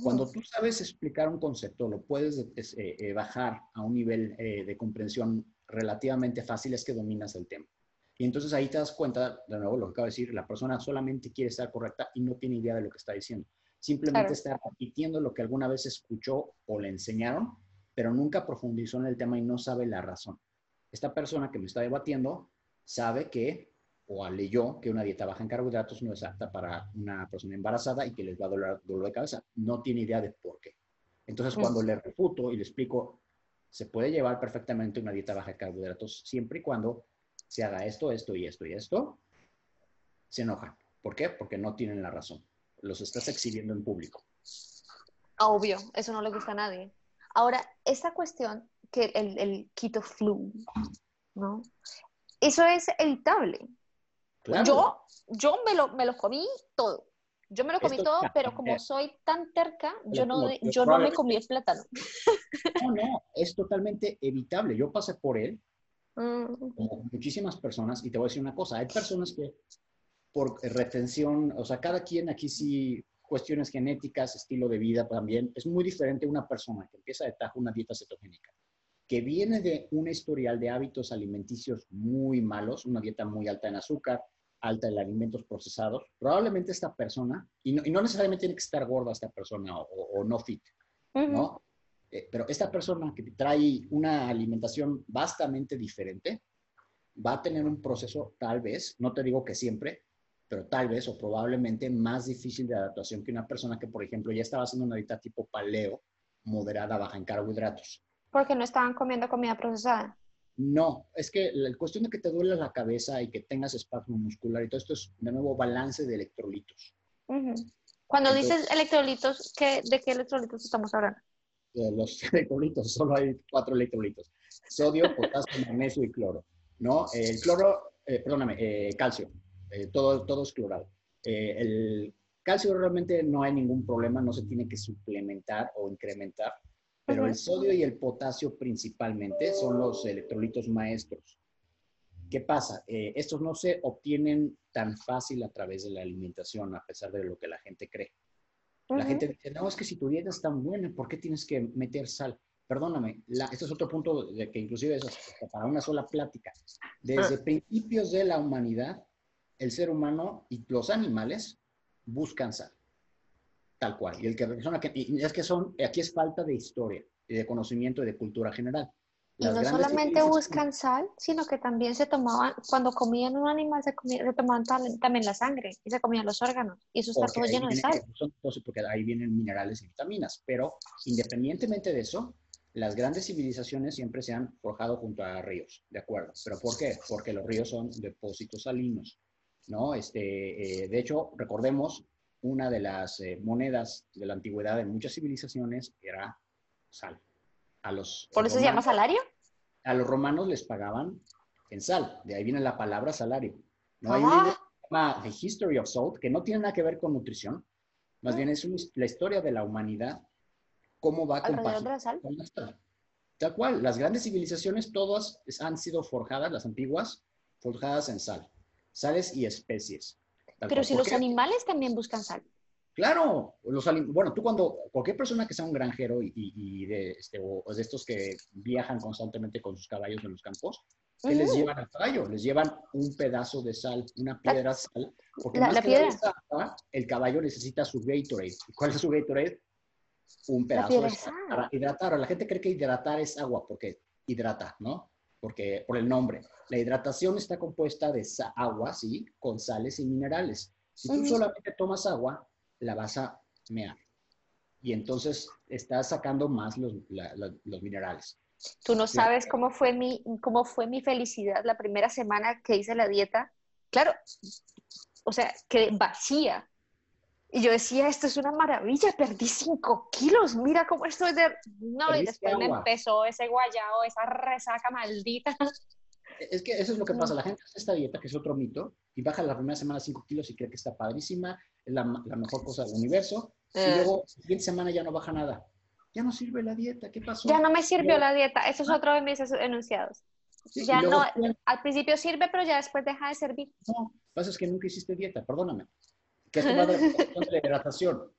Cuando tú sabes explicar un concepto, lo puedes eh, eh, bajar a un nivel eh, de comprensión relativamente fácil, es que dominas el tema. Y entonces ahí te das cuenta, de nuevo, lo que acabo de decir, la persona solamente quiere estar correcta y no tiene idea de lo que está diciendo. Simplemente está repitiendo lo que alguna vez escuchó o le enseñaron, pero nunca profundizó en el tema y no sabe la razón esta persona que me está debatiendo sabe que, o leyó que una dieta baja en carbohidratos no es apta para una persona embarazada y que les va a doler dolor de cabeza. No tiene idea de por qué. Entonces, cuando le refuto y le explico, se puede llevar perfectamente una dieta baja en carbohidratos siempre y cuando se haga esto, esto y esto y esto, se enojan. ¿Por qué? Porque no tienen la razón. Los estás exhibiendo en público. Obvio, eso no le gusta a nadie. Ahora, esta cuestión que el, el keto flu, ¿no? Eso es evitable. Yo, yo me, lo, me lo comí todo. Yo me lo comí todo, pero como soy tan terca, yo no, yo no me comí el plátano. No, no, es totalmente evitable. Yo pasé por él, mm. como muchísimas personas, y te voy a decir una cosa, hay personas que por retención, o sea, cada quien aquí sí, cuestiones genéticas, estilo de vida también, es muy diferente una persona que empieza de tajo una dieta cetogénica que viene de un historial de hábitos alimenticios muy malos, una dieta muy alta en azúcar, alta en alimentos procesados, probablemente esta persona, y no, necesariamente tiene que estar gorda esta persona o, no fit, ¿no? Eh, pero esta persona que trae una alimentación bastante diferente, va a tener un proceso tal vez, no te digo que siempre, pero tal vez o probablemente más difícil de adaptación que una persona que, por ejemplo, ya estaba haciendo una dieta tipo paleo, moderada, baja en carbohidratos porque no estaban comiendo comida procesada. No, es que la cuestión de que te duele la cabeza y que tengas espasmo muscular y todo esto es de nuevo balance de electrolitos. Cuando dices electrolitos, ¿qué, ¿de qué electrolitos estamos hablando? De los electrolitos, solo hay cuatro electrolitos. Sodio, potasio, magnesio y cloro. ¿No? El cloro, eh, perdóname, eh, calcio. Eh, todo, todo es clorado. el calcio realmente no hay ningún problema, no se tiene que suplementar o incrementar pero el sodio y el potasio principalmente son los electrolitos maestros. ¿Qué pasa? Eh, estos no se obtienen tan fácil a través de la alimentación, a pesar de lo que la gente cree. La gente dice, no, es que si tu dieta es tan buena, ¿por qué tienes que meter sal? Perdóname, este es otro punto de que inclusive es para una sola plática. Desde ah. principios de la humanidad, el ser humano y los animales buscan sal tal cual. Y el que persona que, es que son, aquí es falta de historia y de conocimiento y de cultura general. y no solamente buscan sal, sino que también se tomaban, cuando comían un animal, se, tomaban también la sangre y se comían los órganos. Y eso está todo lleno de sal. porque ahí vienen minerales y vitaminas. Pero independientemente de eso, las grandes civilizaciones siempre se han forjado junto a ríos, ¿de acuerdo? ¿Pero por qué? Porque los ríos son depósitos salinos, ¿no? Este, eh, de hecho, recordemos una de las eh, monedas de la antigüedad en muchas civilizaciones era sal. A los ¿Por eso se llama salario? A los romanos les pagaban en sal, de ahí viene la palabra salario. No hay un ah. The History of Salt, que no tiene nada que ver con nutrición, más bien es la historia de la humanidad, cómo va con la sal. Tal cual, las grandes civilizaciones todas han sido forjadas, las antiguas, forjadas en sal, sales y especies. Pero si los animales también buscan sal. Claro, los bueno, tú cuando, cualquier persona que sea un granjero y, de, este, o de estos que viajan constantemente con sus caballos en los campos, ¿qué les llevan al caballo? Les llevan un pedazo de sal, una piedra de sal, porque la, más que piedra. el caballo necesita su Gatorade. ¿Cuál es su Gatorade? Un pedazo de sal para hidratar. La gente cree que hidratar es agua, porque hidrata, ¿no? Porque por el nombre. La hidratación está compuesta de agua, ¿sí? Con sales y minerales. Si tú solamente tomas agua, la vas a mear. y entonces estás sacando más los, los minerales. Tú no sabes cómo fue, mi, cómo fue mi felicidad la primera semana que hice la dieta. Claro, o sea, quedé vacía. Y yo decía, esto es una maravilla, perdí 5 kilos, mira cómo estoy de... No, y después me empezó ese guayao, esa resaca maldita. Es que eso es lo que pasa, la gente hace esta dieta, que es otro mito, y baja la primera semana 5 kilos y cree que está padrísima, es la, la mejor cosa del universo, y eh. luego la siguiente semana ya no baja nada ya no sirve la dieta, ¿qué pasó? Ya no me sirvió la dieta, eso es ah. otro de mis enunciados. ya no, al principio sirve, pero ya después deja de servir. No, lo que pasa es que nunca hiciste dieta, perdóname. ¿Qué es tomado de hidratación?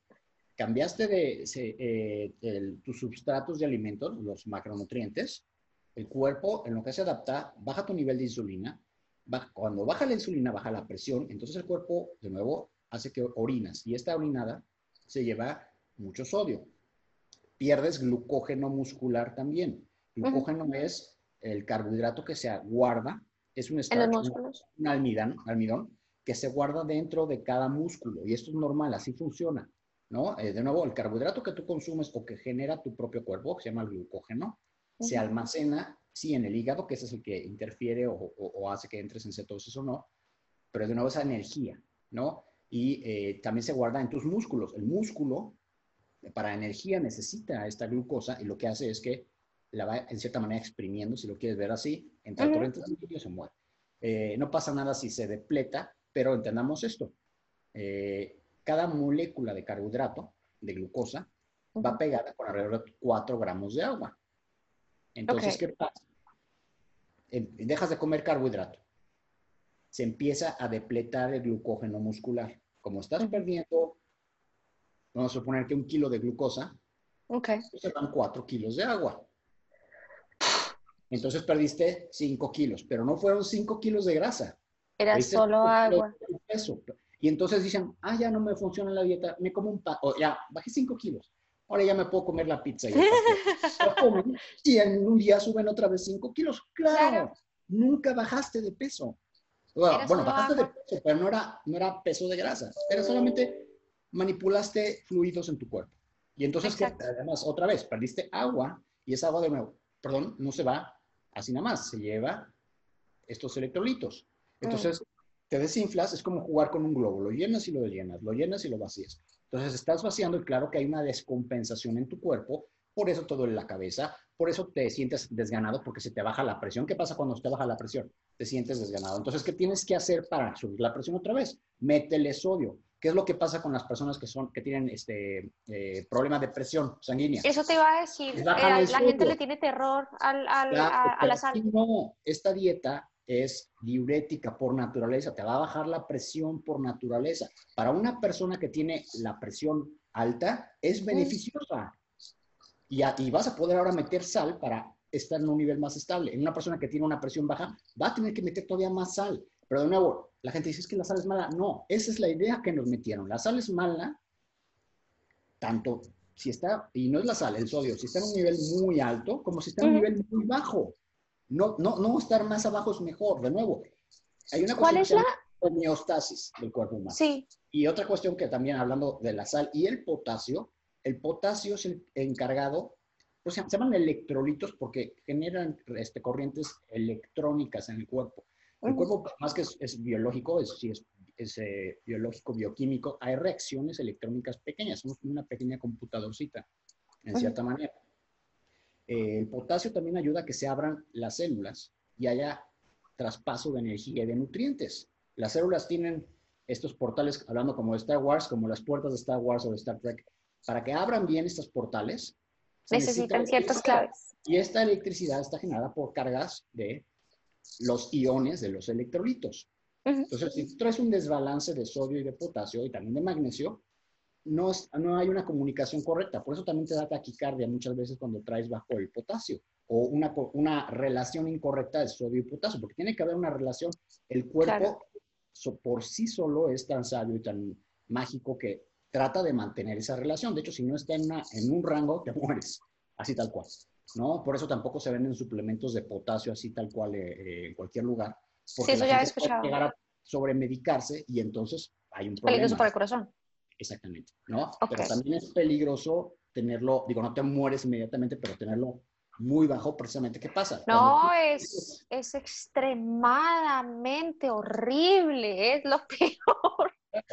Cambiaste de, eh, tus substratos de alimentos, los macronutrientes, el cuerpo en lo que se adapta, baja tu nivel de insulina, cuando baja la insulina, baja la presión, entonces el cuerpo de nuevo hace que orinas y esta orinada se lleva mucho sodio pierdes glucógeno muscular también. Glucógeno es el carbohidrato que se guarda, es un, un almidón, almidón que se guarda dentro de cada músculo. Y esto es normal, así funciona. ¿no? Eh, de nuevo, el carbohidrato que tú consumes o que genera tu propio cuerpo, que se llama glucógeno, se almacena, sí, en el hígado, que ese es el que interfiere o, hace que entres en cetosis o no, pero de nuevo esa energía, ¿no? Y eh, también se guarda en tus músculos. El músculo para energía necesita esta glucosa y lo que hace es que la va en cierta manera exprimiendo, si lo quieres ver así, entre el -huh. se muere. Eh, no pasa nada si se depleta, pero entendamos esto. Eh, cada molécula de carbohidrato, de glucosa, va pegada con alrededor de 4 gramos de agua. Entonces, ¿qué pasa? dejas de comer carbohidrato. Se empieza a depletar el glucógeno muscular. Como estás perdiendo vamos a suponer que un kilo de glucosa, okay. pues se dan cuatro kilos de agua. Entonces perdiste cinco kilos, pero no fueron cinco kilos de grasa. Era solo agua. Y entonces dicen, ah, ya no me funciona la dieta, me como un pan, o ya, bajé cinco kilos. Ahora ya me puedo comer la pizza. Y, y en un día suben otra vez cinco kilos. Claro, nunca bajaste de peso. Bueno, bajaste de peso, pero no era, no era peso de grasa. Era solamente manipulaste fluidos en tu cuerpo. Y entonces, además, otra vez, perdiste agua y esa agua de nuevo, perdón, no se va así nada más, se lleva estos electrolitos. Entonces, mm. te desinflas, es como jugar con un globo, lo llenas y lo llenas, lo llenas y lo vacías. Entonces, estás vaciando y claro que hay una descompensación en tu cuerpo, por eso todo en la cabeza, por eso te sientes desganado, porque se te baja la presión. ¿Qué pasa cuando se te baja la presión? Te sientes desganado. Entonces, ¿qué tienes que hacer para subir la presión otra vez? Métele sodio. ¿Qué es lo que pasa con las personas que, son, que tienen este eh, problema de presión sanguínea? Eso te iba a decir. Eh, la gente le tiene terror al, al, a, la sal. No, esta dieta es diurética por naturaleza, te va a bajar la presión por naturaleza. Para una persona que tiene la presión alta, es beneficiosa. Y, y, vas a poder ahora meter sal para estar en un nivel más estable. En una persona que tiene una presión baja, va a tener que meter todavía más sal. Pero de nuevo, la gente dice, es que la sal es mala. No, esa es la idea que nos metieron. La sal es mala, tanto si está, y no es la sal, el sodio, si está en un nivel muy alto, como si está en un nivel muy bajo. No, no, no estar más abajo es mejor, de nuevo. Hay una ¿Cuál es la homeostasis del cuerpo humano. Sí. Y otra cuestión que también hablando de la sal y el potasio, el potasio es el encargado, pues se llaman electrolitos porque generan este, corrientes electrónicas en el cuerpo. El cuerpo, más que es, biológico, es, es, es eh, biológico, bioquímico, hay reacciones electrónicas pequeñas, somos una pequeña computadorcita, en cierta manera. Eh, el potasio también ayuda a que se abran las células y haya traspaso de energía y de nutrientes. Las células tienen estos portales, hablando como de Star Wars, como las puertas de Star Wars o de Star Trek, para que abran bien estos portales. Necesitan ciertas claves. Y esta electricidad está generada por cargas de los iones de los electrolitos. Entonces, si tú traes un desbalance de sodio y de potasio y también de magnesio, no, no hay una comunicación correcta. Por eso también te da taquicardia muchas veces cuando traes bajo el potasio o una, una relación incorrecta de sodio y potasio, porque tiene que haber una relación. El cuerpo por sí solo es tan sabio y tan mágico que trata de mantener esa relación. De hecho, si no está en, en un rango, te mueres, así tal cual. ¿no? Por eso tampoco se venden suplementos de potasio así tal cual eh, eh, en cualquier lugar. Porque sí, eso ya he escuchado. Puede llegar a sobremedicarse y entonces hay un problema. Peligroso para el corazón. Exactamente, ¿no? Pero también es peligroso tenerlo, digo, no te mueres inmediatamente, pero tenerlo muy bajo, precisamente, ¿qué pasa? No, es, es extremadamente horrible, es lo peor.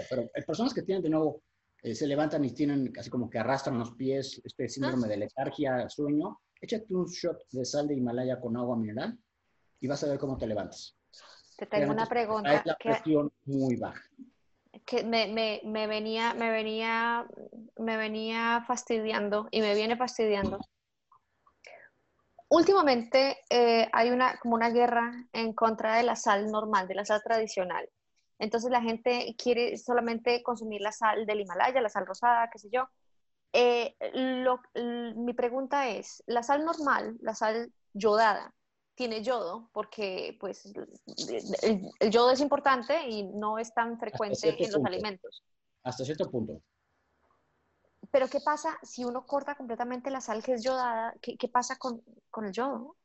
Pero hay personas que tienen de nuevo, eh, se levantan y tienen así como que arrastran los pies, este síndrome de letargia, sueño, échate un shot de sal de Himalaya con agua mineral y vas a ver cómo te levantas. Te tengo una pregunta. Es la presión muy baja. Que me, me, me, venía, me, venía, me venía fastidiando y me viene fastidiando. Últimamente eh, hay una, como una guerra en contra de la sal normal, de la sal tradicional. Entonces la gente quiere solamente consumir la sal del Himalaya, la sal rosada, qué sé yo. Eh, mi pregunta es, ¿la sal normal, la sal yodada, tiene yodo? Porque pues el, yodo es importante y no es tan frecuente en los alimentos. Hasta cierto punto. Pero ¿qué pasa si uno corta completamente la sal que es yodada? ¿Qué, pasa con, el yodo?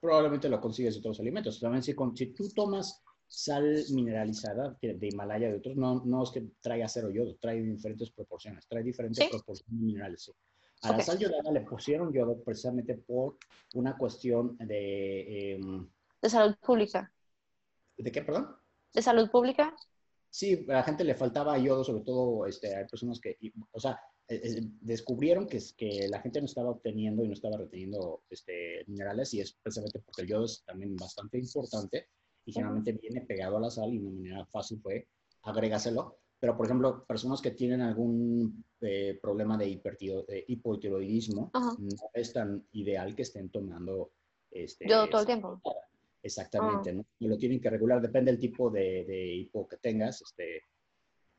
Probablemente lo consigues en otros alimentos. También si, si tú tomas sal mineralizada de Himalaya de otros, no, no es que traiga cero yodo, trae diferentes proporciones, trae diferentes proporciones minerales. A la sal yodada le pusieron yodo precisamente por una cuestión de... Em, de salud pública. ¿De qué, perdón? De salud pública. Sí, a la gente le faltaba yodo, sobre todo este, hay personas que, o sea, eh, eh, descubrieron que, que la gente no estaba obteniendo y no estaba reteniendo este, minerales y es precisamente porque el yodo es también bastante importante y generalmente viene pegado a la sal y una manera fácil fue agrégaselo. Pero, por ejemplo, personas que tienen algún eh, problema de, hipotiroidismo, no es tan ideal que estén tomando... Este, Yo todo el tiempo. Exactamente, ah. ¿no? Y lo tienen que regular, depende del tipo de, de hipo que tengas. Este,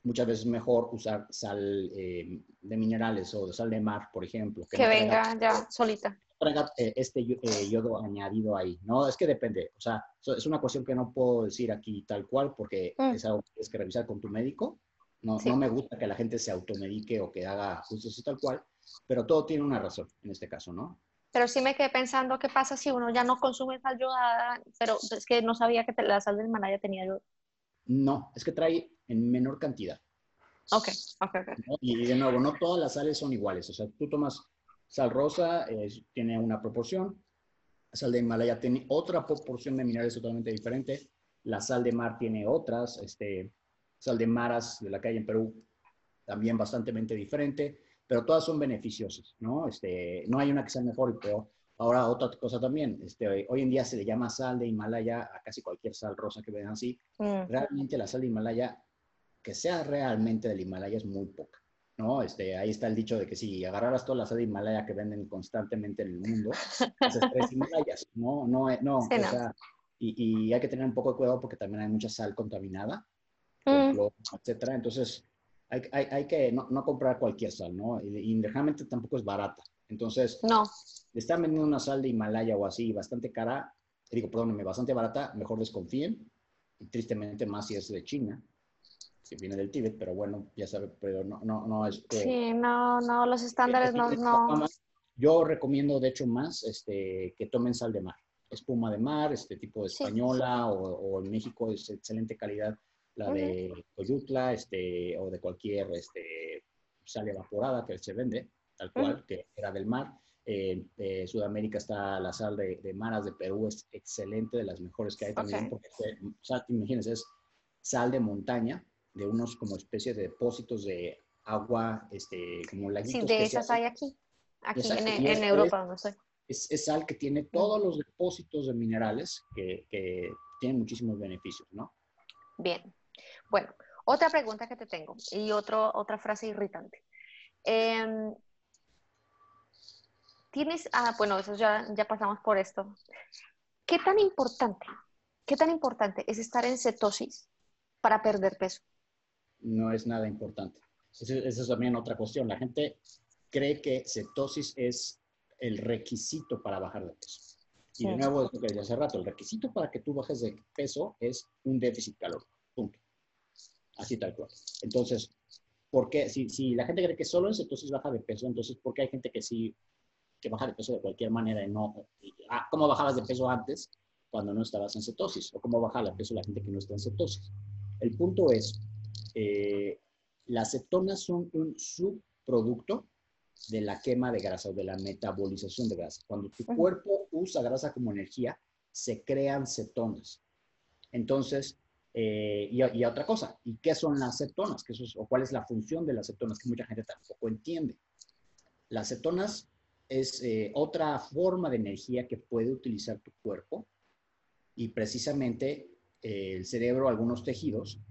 muchas veces es mejor usar sal eh, de minerales o de sal de mar, por ejemplo. Que, venga ya solita traiga eh, este eh, yodo añadido ahí, ¿no? Es que depende, o sea, es una cuestión que no puedo decir aquí tal cual porque mm. es algo que tienes que revisar con tu médico. No, no me gusta que la gente se automedique o que haga justo así tal cual, pero todo tiene una razón en este caso, ¿no? Pero sí me quedé pensando qué pasa si uno ya no consume sal yodada, pero es que no sabía que la sal del Himalaya tenía yodo. No, es que trae en menor cantidad. Ok, ok, ok. Y de nuevo, no todas las sales son iguales. O sea, tú tomas Sal rosa tiene una proporción, sal de Himalaya tiene otra proporción de minerales totalmente diferente, la sal de mar tiene otras, este, sal de maras de la calle en Perú también bastante diferente, pero todas son beneficiosas, ¿no? Este, no hay una que sea mejor y peor. Ahora, otra cosa también, este, hoy en día se le llama sal de Himalaya a casi cualquier sal rosa que vean así. Mm. Realmente la sal de Himalaya, que sea realmente del Himalaya, es muy poca. ¿no? Este, ahí está el dicho de que si agarraras toda la sal de Himalaya que venden constantemente en el mundo, haces tres Himalayas, ¿no? No, eh, no, o sea, y, y, hay que tener un poco de cuidado porque también hay mucha sal contaminada, mm. etcétera. Entonces, hay, hay, hay que no, no, comprar cualquier sal, ¿no? Y, realmente tampoco es barata. Entonces, no. le están vendiendo una sal de Himalaya o así bastante cara, digo, perdónenme, bastante barata, mejor desconfíen. Y tristemente más si es de China que viene del Tíbet, pero bueno, ya sabe, pero no, no, no es... sí, no, no, los estándares no, no... Yo recomiendo, de hecho, más este, que tomen sal de mar, espuma de mar, este tipo de española, O, en México es excelente calidad la de Coyutla, este, o de cualquier este, sal evaporada que se vende, tal cual, que era del mar. En Sudamérica está la sal de, de, maras de Perú, es excelente, de las mejores que hay también, porque, o sea, imagínense, es sal de montaña, de unos como especies de depósitos de agua, este, como laguitos. Sí, de esas hay aquí, aquí en, Europa, no sé. Es, sal que tiene todos los depósitos de minerales que, que tienen muchísimos beneficios, ¿no? Bien. Bueno, otra pregunta que te tengo y otro, otra frase irritante. Em, tienes, ah, bueno, eso ya, ya pasamos por esto. ¿Qué tan importante, qué tan importante es estar en cetosis para perder peso? no es nada importante. Esa es también otra cuestión. La gente cree que cetosis es el requisito para bajar de peso. Y de nuevo, es lo que decía hace rato, el requisito para que tú bajes de peso es un déficit calórico. Así tal cual. Entonces, ¿por qué? Si, si la gente cree que solo en cetosis baja de peso, entonces, ¿por qué hay gente que sí, que baja de peso de cualquier manera y no... Ah, ¿Cómo bajabas de peso antes cuando no estabas en cetosis? ¿O cómo baja de peso la gente que no está en cetosis? El punto es eh, Las cetonas son un subproducto de la quema de grasa o de la metabolización de grasa. Cuando tu cuerpo usa grasa como energía, se crean cetonas. Entonces, eh, y, otra cosa, ¿y qué son las cetonas? ¿Qué ¿O cuál es la función de las cetonas? Que mucha gente tampoco entiende. Las cetonas es eh, otra forma de energía que puede utilizar tu cuerpo y precisamente eh, el cerebro, algunos tejidos,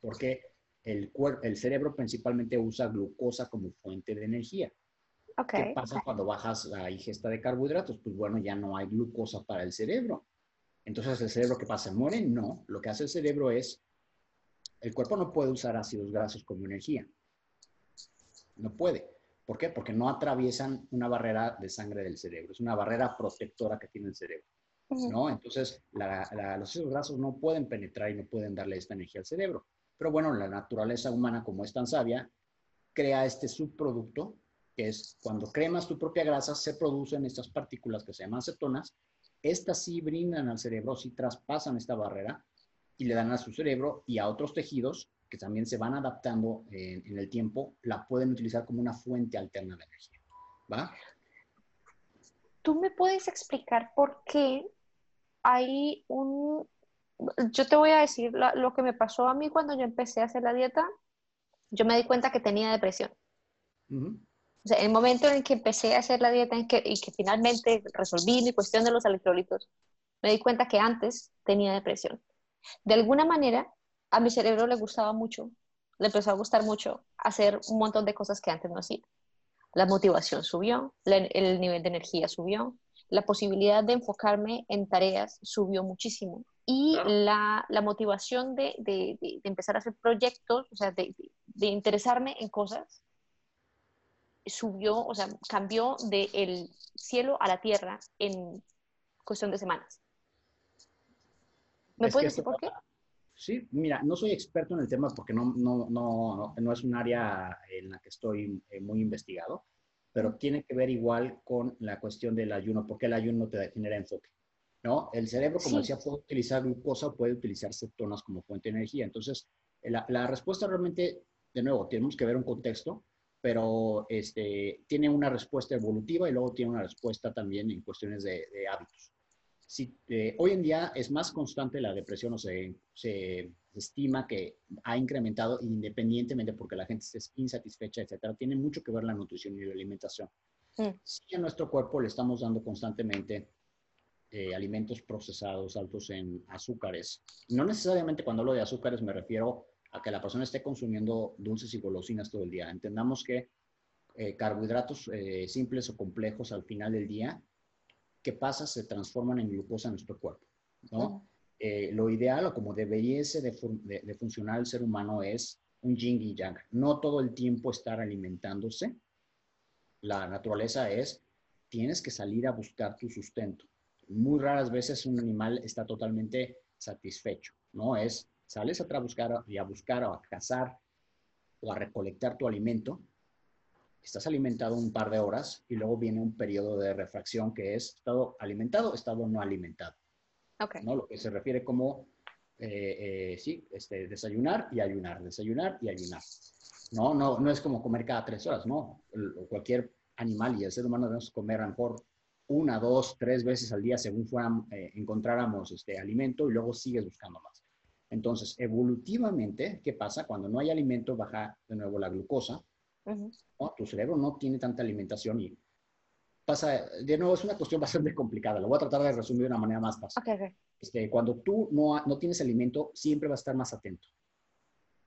porque el, el cerebro principalmente usa glucosa como fuente de energía. ¿Qué pasa cuando bajas la ingesta de carbohidratos? Pues bueno, ya no hay glucosa para el cerebro. Entonces, ¿el cerebro qué pasa? ¿Muere? No. Lo que hace el cerebro es, el cuerpo no puede usar ácidos grasos como energía. No puede. ¿Por qué? Porque no atraviesan una barrera de sangre del cerebro. Es una barrera protectora que tiene el cerebro. ¿no? Entonces, los ácidos grasos no pueden penetrar y no pueden darle esta energía al cerebro. Pero bueno, la naturaleza humana, como es tan sabia, crea este subproducto, que es cuando cremas tu propia grasa, se producen estas partículas que se llaman cetonas. Estas sí brindan al cerebro, sí traspasan esta barrera y le dan a su cerebro y a otros tejidos que también se van adaptando en, en el tiempo, la pueden utilizar como una fuente alterna de energía. ¿Va? ¿Tú me puedes explicar por qué hay un yo te voy a decir lo que me pasó a mí cuando yo empecé a hacer la dieta. Yo me di cuenta que tenía depresión. O sea, el momento en que empecé a hacer la dieta y que, y que finalmente resolví mi cuestión de los electrolitos, me di cuenta que antes tenía depresión. De alguna manera, a mi cerebro le gustaba mucho, le empezó a gustar mucho hacer un montón de cosas que antes no hacía. La motivación subió, el nivel de energía subió, la posibilidad de enfocarme en tareas subió muchísimo y la, la, motivación de, de, de, empezar a hacer proyectos, o sea, de, interesarme en cosas, subió, o sea, cambió del cielo a la tierra en cuestión de semanas. ¿Me puedes decir por qué? Sí, mira, no soy experto en el tema porque no, no, no, no, es un área en la que estoy eh, muy investigado, pero tiene que ver igual con la cuestión del ayuno, porque el ayuno te genera enfoque. ¿no? El cerebro, como decía, puede utilizar glucosa, puede utilizar cetonas como fuente de energía. Entonces, la, la, respuesta realmente, de nuevo, tenemos que ver un contexto, pero este, tiene una respuesta evolutiva y luego tiene una respuesta también en cuestiones de, hábitos. Si, eh, hoy en día es más constante la depresión o se, se estima que ha incrementado independientemente porque la gente esté insatisfecha, etcétera, tiene mucho que ver la nutrición y la alimentación. Mm. Si a nuestro cuerpo le estamos dando constantemente eh, alimentos procesados altos en azúcares. No necesariamente cuando hablo de azúcares me refiero a que la persona esté consumiendo dulces y golosinas todo el día. Entendamos que eh, carbohidratos eh, simples o complejos al final del día, ¿qué pasa? Se transforman en glucosa en nuestro cuerpo. ¿no? lo ideal o como debería de, de, funcionar el ser humano es un yin y yang. No todo el tiempo estar alimentándose. La naturaleza es, tienes que salir a buscar tu sustento muy raras veces un animal está totalmente satisfecho, ¿no? Es, sales a buscar y a buscar o a cazar o a recolectar tu alimento, estás alimentado un par de horas y luego viene un periodo de refracción que es estado alimentado, estado no alimentado. Okay. ¿no? Lo que se refiere como, eh, eh, sí, este, desayunar y ayunar, desayunar y ayunar. No, no, no es como comer cada tres horas, no. cualquier animal y el ser humano debemos comer a lo mejor una, dos, tres veces al día según fueran, eh, encontráramos este alimento y luego sigues buscando más. Entonces, evolutivamente, ¿qué pasa? Cuando no hay alimento, baja de nuevo la glucosa. Tu cerebro no tiene tanta alimentación y pasa, de nuevo, es una cuestión bastante complicada. Lo voy a tratar de resumir de una manera más fácil. Este, cuando tú no, no tienes alimento, siempre vas a estar más atento.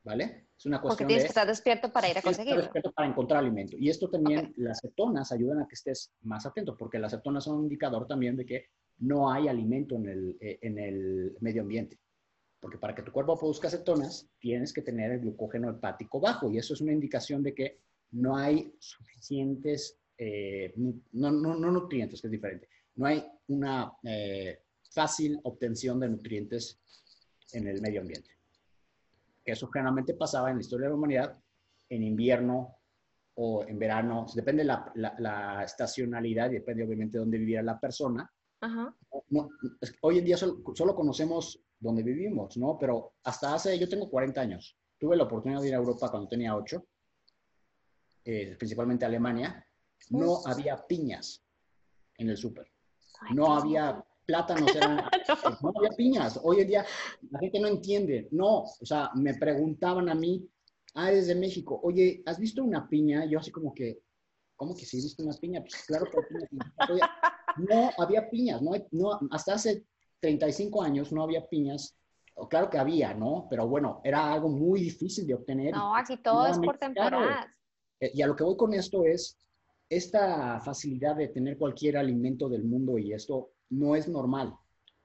¿vale? Es una cuestión Porque tienes que estar despierto para ir a conseguirlo. Estar despierto para encontrar alimento. Y esto también, las cetonas ayudan a que estés más atento, porque las cetonas son un indicador también de que no hay alimento en el, eh, en el medio ambiente. Porque para que tu cuerpo produzca cetonas, tienes que tener el glucógeno hepático bajo. Y eso es una indicación de que no hay suficientes, eh, no, no, no, nutrientes, que es diferente. No hay una eh, fácil obtención de nutrientes en el medio ambiente eso generalmente pasaba en la historia de la humanidad en invierno o en verano, depende la, la, estacionalidad y depende obviamente de dónde viviera la persona. Hoy en día solo, conocemos dónde vivimos, ¿no? Pero hasta hace, yo tengo 40 años, tuve la oportunidad de ir a Europa cuando tenía ocho, eh, principalmente Alemania, no había piñas en el súper. No había plátanos, no había piñas. Hoy en día la gente no entiende. No, o sea, me preguntaban a mí, ah, eres de México, oye, ¿has visto una piña? Yo así como que, ¿cómo que sí he visto una piña? Pues claro que hay piñas. No había piñas, no, no, hasta hace 35 años no había piñas. Claro que había, ¿no? Pero bueno, era algo muy difícil de obtener. No, aquí todo es por temporadas. Eh, y a lo que voy con esto es esta facilidad de tener cualquier alimento del mundo y esto no es normal.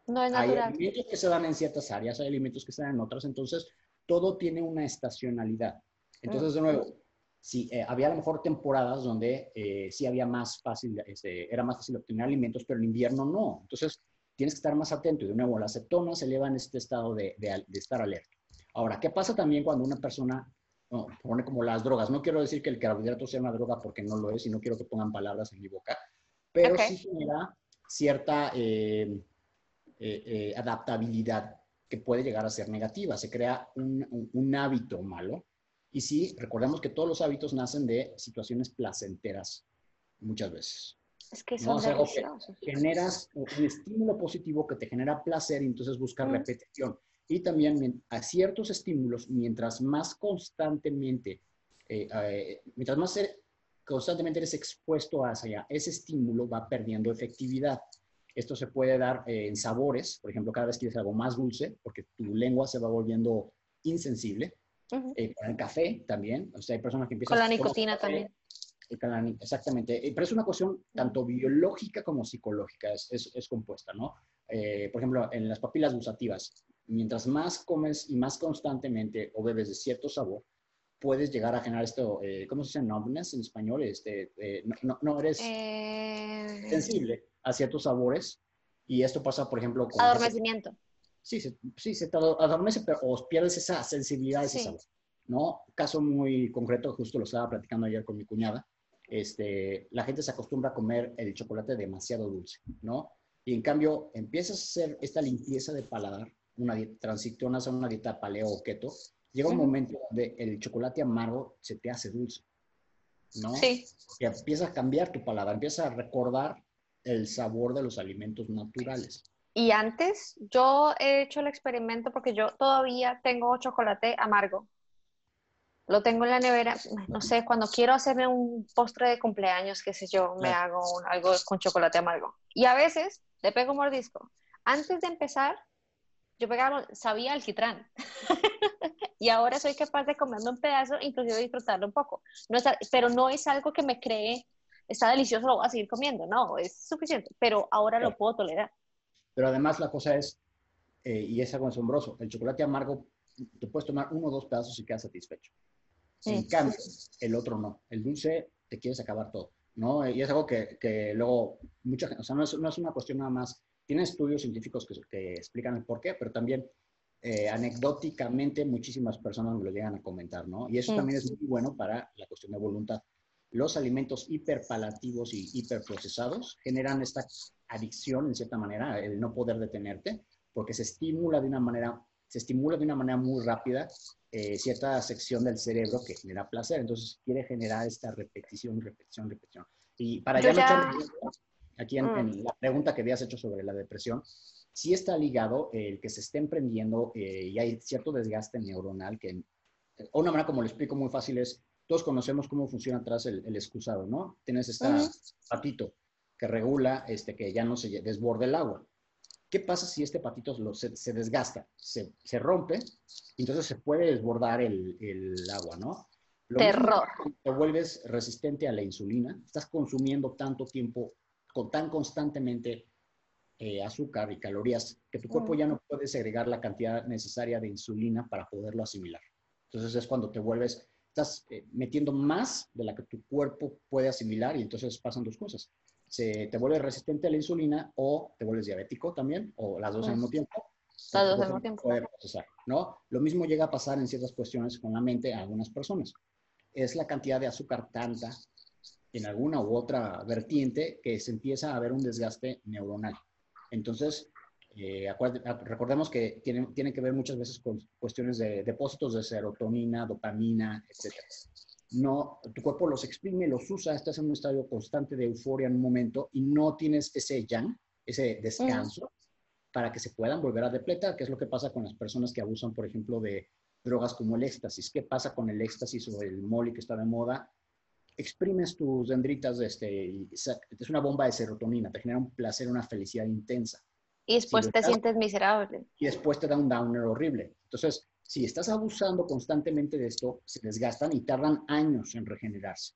No es natural. Hay alimentos que se dan en ciertas áreas, hay alimentos que se dan en otras, entonces todo tiene una estacionalidad. Entonces, de nuevo, sí, eh, había a lo mejor temporadas donde eh, sí había más fácil, este, era más fácil obtener alimentos, pero en invierno no. Entonces, tienes que estar más atento. Y de nuevo, las cetonas elevan este estado de, de, estar alerta. Ahora, ¿qué pasa también cuando una persona pone como las drogas? No quiero decir que el carbohidrato sea una droga porque no lo es y no quiero que pongan palabras en mi boca, pero sí genera cierta eh, adaptabilidad que puede llegar a ser negativa. Se crea un, un hábito malo y sí, recordemos que todos los hábitos nacen de situaciones placenteras muchas veces. Es que son deliciosos. generas un estímulo positivo que te genera placer y entonces buscas repetición. Y también a ciertos estímulos, mientras más constantemente, eh, eh, mientras más constantemente eres expuesto hacia ese estímulo, va perdiendo efectividad. Esto se puede dar eh, en sabores, por ejemplo, cada vez que quieres algo más dulce, porque tu lengua se va volviendo insensible eh, con el café también. O sea, hay personas que empiezan... Con la nicotina también. exactamente. Eh, pero es una cuestión tanto biológica como psicológica, es, es, compuesta, ¿no? Eh, por ejemplo, en las papilas gustativas, mientras más comes y más constantemente o bebes de cierto sabor, puedes llegar a generar esto, ¿cómo se dice? Numbness en español. Este, no, no, eres sensible a ciertos sabores. Y esto pasa, por ejemplo, con... Adormecimiento sí, se, sí, se te adormece, pero os pierdes esa sensibilidad, ese sabor, ¿no? Caso muy concreto, justo lo estaba platicando ayer con mi cuñada, este, la gente se acostumbra a comer el chocolate demasiado dulce, ¿no? Y en cambio, empiezas a hacer esta limpieza de paladar, una transicionas a una dieta paleo o keto, llega un momento donde el chocolate amargo se te hace dulce, ¿no? Sí. Y empieza a cambiar tu paladar, empieza a recordar el sabor de los alimentos naturales. Y antes yo he hecho el experimento porque yo todavía tengo chocolate amargo. Lo tengo en la nevera, no sé, cuando quiero hacerme un postre de cumpleaños, qué sé yo, me hago algo con chocolate amargo. Y a veces le pego un mordisco. Antes de empezar, yo pegaba, sabía alquitrán. y ahora soy capaz de comerme un pedazo, inclusive disfrutarlo un poco. No pero no es algo que me cree, está delicioso, lo voy a seguir comiendo. No, es suficiente, pero ahora lo puedo tolerar. Pero además la cosa es, eh, y es algo asombroso, el chocolate amargo te puedes tomar uno o dos pedazos y quedas satisfecho. En cambio, el otro no. El dulce te quieres acabar todo, ¿no? Y es algo que, que luego mucha gente, o sea, no es, no es, una cuestión nada más, tiene estudios científicos que, que explican el por qué, pero también eh, anecdóticamente muchísimas personas me lo llegan a comentar, ¿no? Y eso también es muy bueno para la cuestión de voluntad. Los alimentos hiperpalativos y hiperprocesados generan esta adicción, en cierta manera, el no poder detenerte, porque se estimula de una manera, se estimula de una manera muy rápida eh, cierta sección del cerebro que genera placer. Entonces quiere generar esta repetición, repetición, repetición. Y para ya, aquí mm. en, la pregunta que habías hecho sobre la depresión, sí está ligado el que se esté emprendiendo eh, y hay cierto desgaste neuronal que, una manera como lo explico muy fácil es, todos conocemos cómo funciona atrás el, excusado, ¿no? Tienes este patito que regula este, que ya no se desborde el agua. ¿Qué pasa si este patito se, desgasta, se, rompe, y entonces se puede desbordar el, agua, ¿no? Terror. te vuelves resistente a la insulina, estás consumiendo tanto tiempo, con, tan constantemente eh, azúcar y calorías, que tu cuerpo ya no puede segregar la cantidad necesaria de insulina para poderlo asimilar. Entonces es cuando te vuelves, estás eh, metiendo más de la que tu cuerpo puede asimilar y entonces pasan dos cosas se, te vuelves resistente a la insulina o te vuelves diabético también, o las dos al mismo tiempo. Las dos al mismo tiempo. ¿no? Lo mismo llega a pasar en ciertas cuestiones con la mente a algunas personas. Es la cantidad de azúcar tanta en alguna u otra vertiente que se empieza a ver un desgaste neuronal. Entonces, eh, recordemos que tiene, tiene que ver muchas veces con cuestiones de depósitos de serotonina, dopamina, etc. No, tu cuerpo los exprime, los usa, estás en un estado constante de euforia en un momento y no tienes ese yang, ese descanso, para que se puedan volver a depletar, que es lo que pasa con las personas que abusan, por ejemplo, de drogas como el éxtasis. ¿Qué pasa con el éxtasis o el moli que está de moda? Exprimes tus dendritas, este, y es una bomba de serotonina, te genera un placer, una felicidad intensa y después te sientes miserable. Y después te da un downer horrible. Entonces, si estás abusando constantemente de esto, se desgastan y tardan años en regenerarse,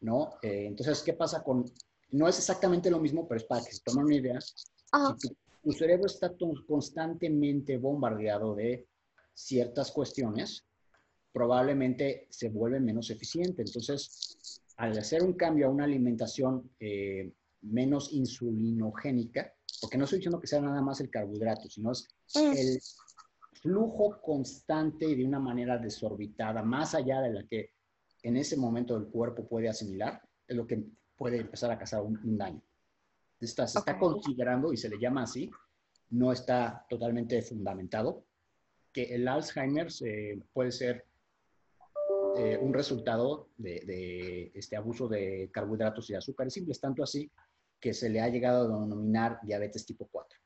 ¿no? Eh, entonces, ¿qué pasa con...? No es exactamente lo mismo, pero es para que se tomen una idea. Si tu, cerebro está constantemente bombardeado de ciertas cuestiones, probablemente se vuelve menos eficiente. Entonces, al hacer un cambio a una alimentación eh, menos insulinogénica, porque no estoy diciendo que sea nada más el carbohidrato, sino es mm. el flujo constante y de una manera desorbitada, más allá de la que en ese momento el cuerpo puede asimilar, es lo que puede empezar a causar un, daño. Está, se está considerando, y se le llama así, no está totalmente fundamentado, que el Alzheimer eh, puede ser eh, un resultado de, de, este abuso de carbohidratos y azúcares simples, tanto así que se le ha llegado a denominar diabetes tipo 4.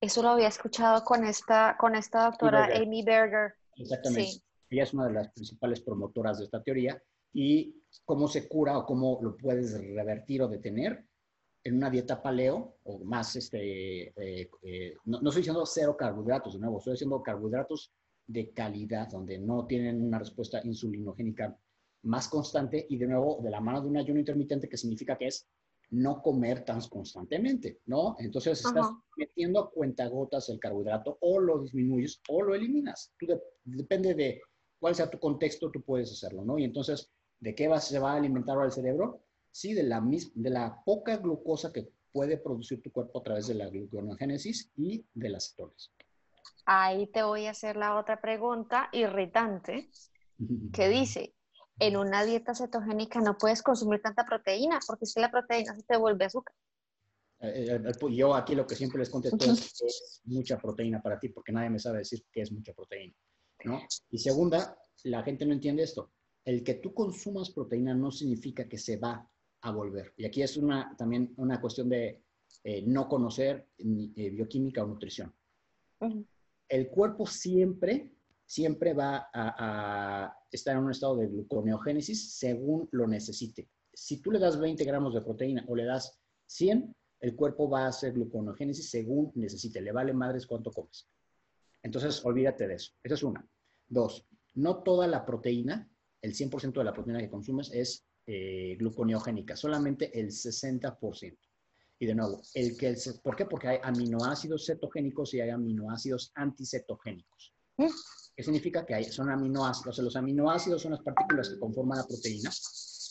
Eso lo había escuchado con esta, con esta doctora Amy Berger. Exactamente. Ella es una de las principales promotoras de esta teoría. ¿Y cómo se cura o cómo lo puedes revertir o detener? En una dieta paleo o más, este, eh, eh, no, no, estoy diciendo cero carbohidratos, de nuevo, estoy diciendo carbohidratos de calidad, donde no tienen una respuesta insulinogénica más constante y de nuevo de la mano de un ayuno intermitente que significa que es no comer tan constantemente, ¿no? Entonces estás metiendo a cuentagotas el carbohidrato o lo disminuyes o lo eliminas. depende de cuál sea tu contexto, tú puedes hacerlo, ¿no? Y entonces, ¿de qué va, se va a alimentar ahora el cerebro? Sí, de la, de la poca glucosa que puede producir tu cuerpo a través de la gluconogénesis y de las cetonas. Ahí te voy a hacer la otra pregunta irritante que dice, en una dieta cetogénica no puedes consumir tanta proteína, porque si la proteína se te vuelve azúcar. Eh, eh, eh, yo aquí lo que siempre les contesto es que es mucha proteína para ti, porque nadie me sabe decir qué es mucha proteína. ¿no? Y segunda, la gente no entiende esto. El que tú consumas proteína no significa que se va a volver. Y aquí es una, también una cuestión de no conocer bioquímica o nutrición. El cuerpo siempre siempre va a, estar en un estado de gluconeogénesis según lo necesite. Si tú le das 20 gramos de proteína o le das 100, el cuerpo va a hacer gluconeogénesis según necesite. Le vale madres cuánto comes. Entonces, olvídate de eso. Esa es una. Dos, no toda la proteína, el 100% de la proteína que consumes es eh, gluconeogénica, solamente el 60%. Y de nuevo, el que ¿por qué? Porque hay aminoácidos cetogénicos y hay aminoácidos anticetogénicos. Mm. ¿Qué significa? Que hay, son aminoácidos. los aminoácidos son las partículas que conforman la proteína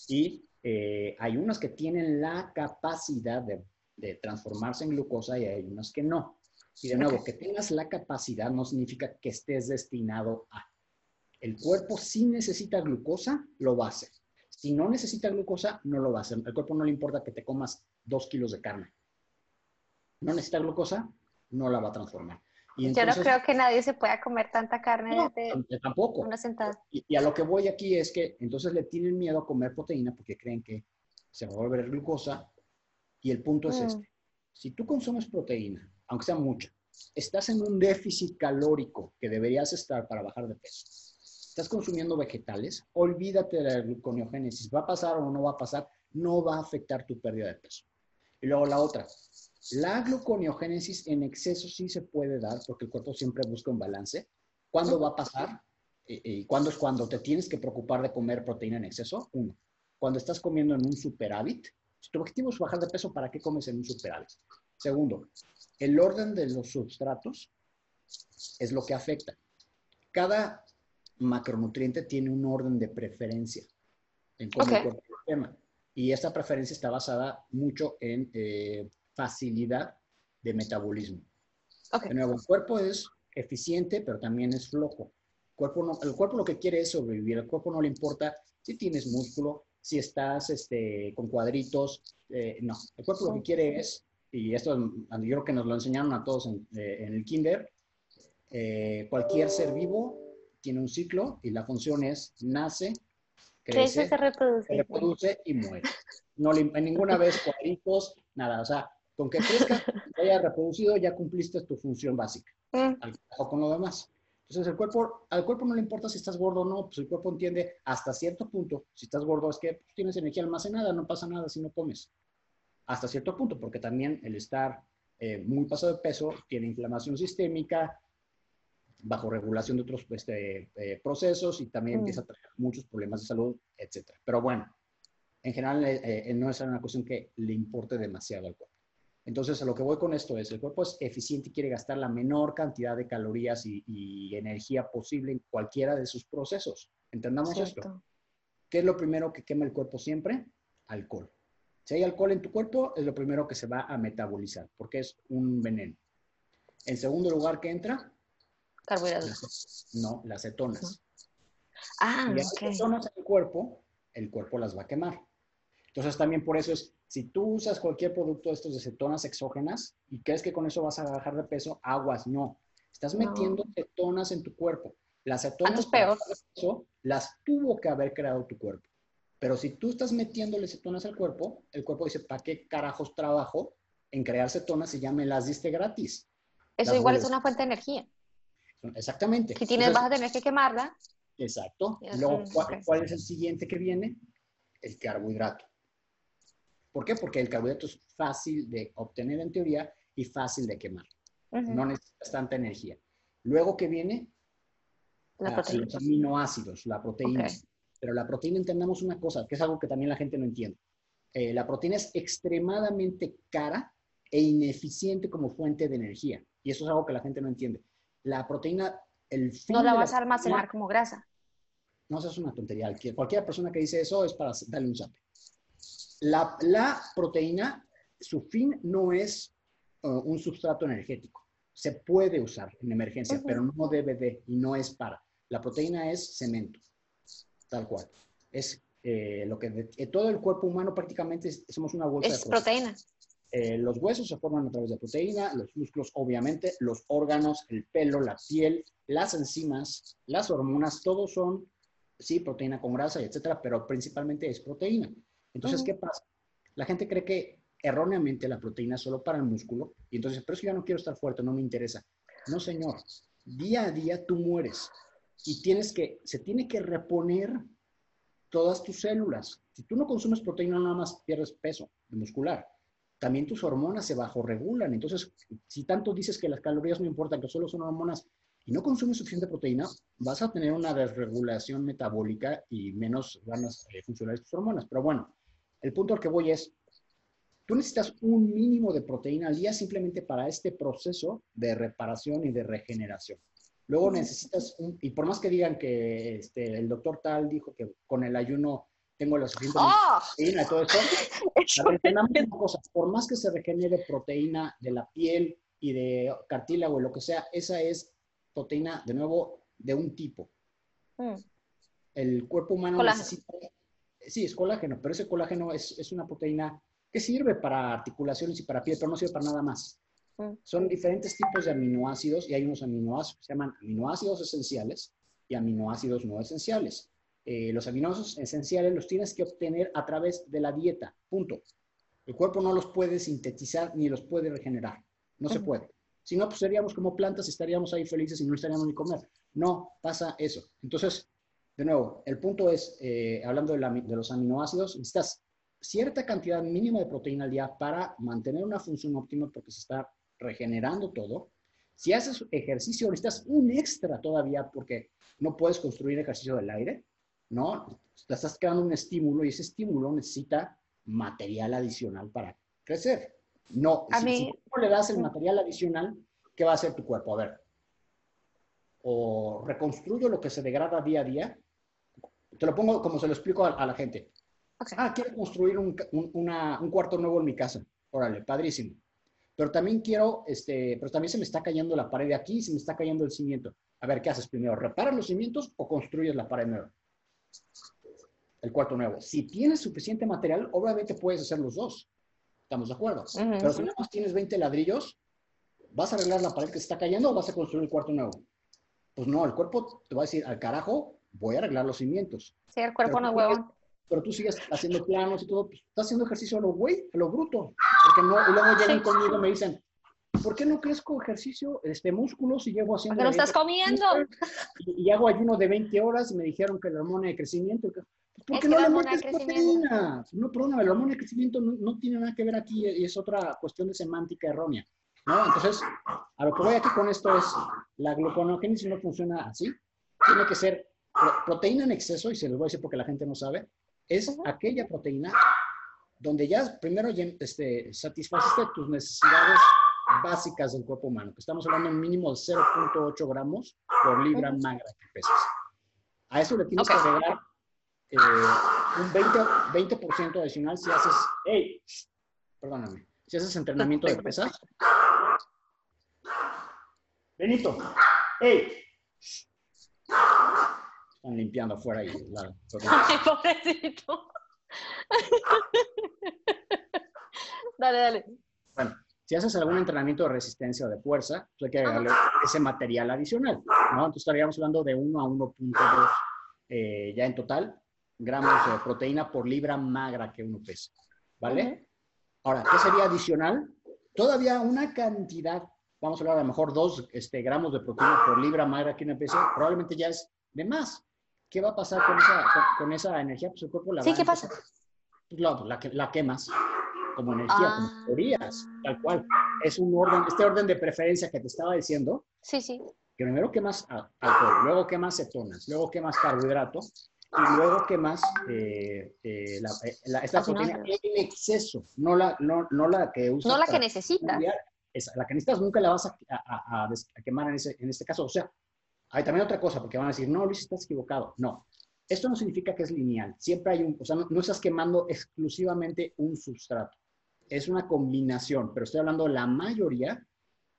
y eh, hay unas que tienen la capacidad de, transformarse en glucosa y hay unas que no. Y de nuevo, que tengas la capacidad no significa que estés destinado a. El cuerpo si necesita glucosa, lo va a hacer. Si no necesita glucosa, no lo va a hacer. Al cuerpo no le importa que te comas dos kilos de carne. No necesita glucosa, no la va a transformar. Yo no creo que nadie se pueda comer tanta carne de tampoco. una sentada. Y, a lo que voy aquí es que entonces le tienen miedo a comer proteína porque creen que se va a volver glucosa. Y el punto es mm. este. Si tú consumes proteína, aunque sea mucha, estás en un déficit calórico que deberías estar para bajar de peso. Estás consumiendo vegetales, olvídate de la gluconeogénesis. ¿Va a pasar o no va a pasar? No va a afectar tu pérdida de peso. Y luego la otra, la gluconeogénesis en exceso sí se puede dar porque el cuerpo siempre busca un balance. ¿Cuándo va a pasar? ¿Y cuándo es cuando te tienes que preocupar de comer proteína en exceso? Uno, cuando estás comiendo en un superávit. Si tu objetivo es bajar de peso, ¿para qué comes en un superávit? Segundo, el orden de los substratos es lo que afecta. Cada macronutriente tiene un orden de preferencia en cómo el cuerpo lo Y esta preferencia está basada mucho en eh, facilidad de metabolismo. De nuevo, el cuerpo es eficiente, pero también es flojo. El cuerpo, no, el cuerpo lo que quiere es sobrevivir. El cuerpo no le importa si tienes músculo, si estás este, con cuadritos. Eh, no, el cuerpo lo que quiere es y esto yo creo que nos lo enseñaron a todos en, eh, el kinder, eh, cualquier ser vivo tiene un ciclo y la función es nace, crece, se reproduce, reproduce y muere. No ninguna vez cuadritos, nada. O sea, con que crezca, haya reproducido, ya cumpliste tu función básica. Mm. Al con lo demás. Entonces, el cuerpo, al cuerpo no le importa si estás gordo o no, pues el cuerpo entiende hasta cierto punto, si estás gordo es que pues, tienes energía almacenada, no pasa nada si no comes. Hasta cierto punto, porque también el estar eh, muy pasado de peso tiene inflamación sistémica, bajo regulación de otros este, eh, procesos y también mm. empieza a traer muchos problemas de salud, etc. Pero bueno, en general eh, no es una cuestión que le importe demasiado al cuerpo. Entonces, a lo que voy con esto es, el cuerpo es eficiente y quiere gastar la menor cantidad de calorías y, energía posible en cualquiera de sus procesos. ¿Entendamos esto? ¿Qué es lo primero que quema el cuerpo siempre? Alcohol. Si hay alcohol en tu cuerpo, es lo primero que se va a metabolizar, porque es un veneno. En segundo lugar, ¿qué entra? Carbohidratos. No, las cetonas. Ah, las cetonas en el cuerpo, el cuerpo las va a quemar. Entonces, también por eso es si tú usas cualquier producto de estos de cetonas exógenas y crees que con eso vas a bajar de peso, aguas, no. Estás metiendo cetonas en tu cuerpo. Las cetonas peor. las tuvo que haber creado tu cuerpo. Pero si tú estás metiéndole cetonas al cuerpo, el cuerpo dice, ¿para qué carajos trabajo en crear cetonas si ya me las diste gratis? Eso igual es una fuente de energía. Exactamente. Si tienes, vas a tener que quemarla. Exacto. Y luego, ¿cuál es el siguiente que viene? El carbohidrato. ¿Por qué? Porque el carbohidrato es fácil de obtener en teoría y fácil de quemar. No necesitas tanta energía. Luego que viene la los aminoácidos, la proteína. Pero la proteína entendamos una cosa, que es algo que también la gente no entiende. Eh, la proteína es extremadamente cara e ineficiente como fuente de energía. Y eso es algo que la gente no entiende. La proteína, el fin No la vas a almacenar como grasa. No, eso es una tontería. Cualquier persona que dice eso es para darle un zape. La, proteína, su fin no es uh, un sustrato energético. Se puede usar en emergencia, pero no debe de y no es para. La proteína es cemento, tal cual. Es eh, lo que eh, todo el cuerpo humano prácticamente somos una bolsa de proteína. Eh, los huesos se forman a través de proteína, los músculos obviamente, los órganos, el pelo, la piel, las enzimas, las hormonas, todos son, sí, proteína con grasa, etcétera, pero principalmente es proteína. Entonces, ¿qué pasa? La gente cree que erróneamente la proteína es solo para el músculo y entonces, pero si yo no quiero estar fuerte, no me interesa. No, señor. Día a día tú mueres y tienes que, se tiene que reponer todas tus células. Si tú no consumes proteína, nada más pierdes peso muscular. También tus hormonas se bajorregulan. Entonces, si tanto dices que las calorías no importan, que solo son hormonas, y no consumes suficiente proteína, vas a tener una desregulación metabólica y menos ganas de funcionar tus hormonas. Pero bueno, el punto al que voy es, tú necesitas un mínimo de proteína al día simplemente para este proceso de reparación y de regeneración. Luego necesitas un, y por más que digan que este, el doctor tal dijo que con el ayuno tengo la suficiente ¡Ah! proteína y todo eso, por más que se regenere proteína de la piel y de cartílago y lo que sea, esa es proteína, de nuevo, de un tipo. Mm. El cuerpo humano necesita sí, es colágeno, pero ese colágeno es, es, una proteína que sirve para articulaciones y para piel, pero no sirve para nada más. Mm. Son diferentes tipos de aminoácidos y hay unos aminoácidos que se llaman aminoácidos esenciales y aminoácidos no esenciales. Eh, los aminoácidos esenciales los tienes que obtener a través de la dieta, punto. El cuerpo no los puede sintetizar ni los puede regenerar, no se puede. Si no, pues seríamos como plantas, estaríamos ahí felices y no estaríamos ni comer. No pasa eso. Entonces, de nuevo, el punto es, eh, hablando de, los aminoácidos, necesitas cierta cantidad mínima de proteína al día para mantener una función óptima porque se está regenerando todo. Si haces ejercicio, necesitas un extra todavía porque no puedes construir ejercicio del aire, ¿no? Te estás creando un estímulo y ese estímulo necesita material adicional para crecer. No, a si, tú le das el material adicional, ¿qué va a hacer tu cuerpo? A ver, o reconstruyo lo que se degrada día a día, te lo pongo como se lo explico a, la gente. Ah, quiero construir un, cuarto nuevo en mi casa. Órale, padrísimo. Pero también quiero, este, pero también se me está cayendo la pared de aquí, se me está cayendo el cimiento. A ver, ¿qué haces primero? ¿Reparas los cimientos o construyes la pared nueva? El cuarto nuevo. Si tienes suficiente material, obviamente puedes hacer los dos. Estamos de acuerdo. Pero si nada más tienes 20 ladrillos, ¿vas a arreglar la pared que se está cayendo o vas a construir el cuarto nuevo? Pues no, el cuerpo te va a decir, al carajo, voy a arreglar los cimientos. Sí, el cuerpo no huevo. Pero tú sigues haciendo planos y todo, pues, estás haciendo ejercicio a lo güey, a lo bruto. Porque no, y luego llegan conmigo y me dicen, ¿por qué no crezco ejercicio, este, músculos y llevo haciendo... No estás comiendo. Y, hago ayuno de 20 horas y me dijeron que la hormona de crecimiento... ¿Por qué no la hormona de proteína? No, perdóname, la hormona de crecimiento no, no, tiene nada que ver aquí y es otra cuestión de semántica errónea. ¿no? Entonces, a lo que voy aquí con esto es, la gluconogénesis no funciona así. Tiene que ser proteína en exceso, y se los voy a decir porque la gente no sabe, es aquella proteína donde ya primero este, satisfaciste tus necesidades básicas del cuerpo humano, que estamos hablando de un mínimo de 0.8 gramos por libra magra que pesas. A eso le tienes que agregar eh, un 20%, 20 adicional si haces, hey, perdóname, si haces entrenamiento de pesas. Benito, hey. Están limpiando afuera y la... Ay, pobrecito. dale, dale. Bueno, si haces algún entrenamiento de resistencia o de fuerza, pues hay que agregarle ese material adicional, ¿no? Entonces estaríamos hablando de 1 a 1.2 eh, ya en total gramos de proteína por libra magra que uno pesa, ¿vale? Ahora, ¿qué sería adicional? Todavía una cantidad, vamos a hablar a lo mejor 2 este, gramos de proteína por libra magra que uno pesa, probablemente ya es de más. ¿Qué va a pasar con esa, con, esa energía? Pues el cuerpo la Sí, ¿qué pasa? Pues la, la, la quemas como energía, como ah. teorías, tal cual. Es un orden, este orden de preferencia que te estaba diciendo. Sí, sí. Que primero quemas alcohol, luego quemas cetonas, luego quemas carbohidrato y luego quemas eh, eh, la, eh, la, esta proteína en exceso, no la, no, no la que usas. No la que necesitas. Esa, la que necesitas nunca la vas a, a, a, quemar en, ese, en este caso. O sea, hay también otra cosa, porque van a decir, no, Luis, estás equivocado. No, esto no significa que es lineal. Siempre hay un, o sea, no estás quemando exclusivamente un sustrato es una combinación, pero estoy hablando, la mayoría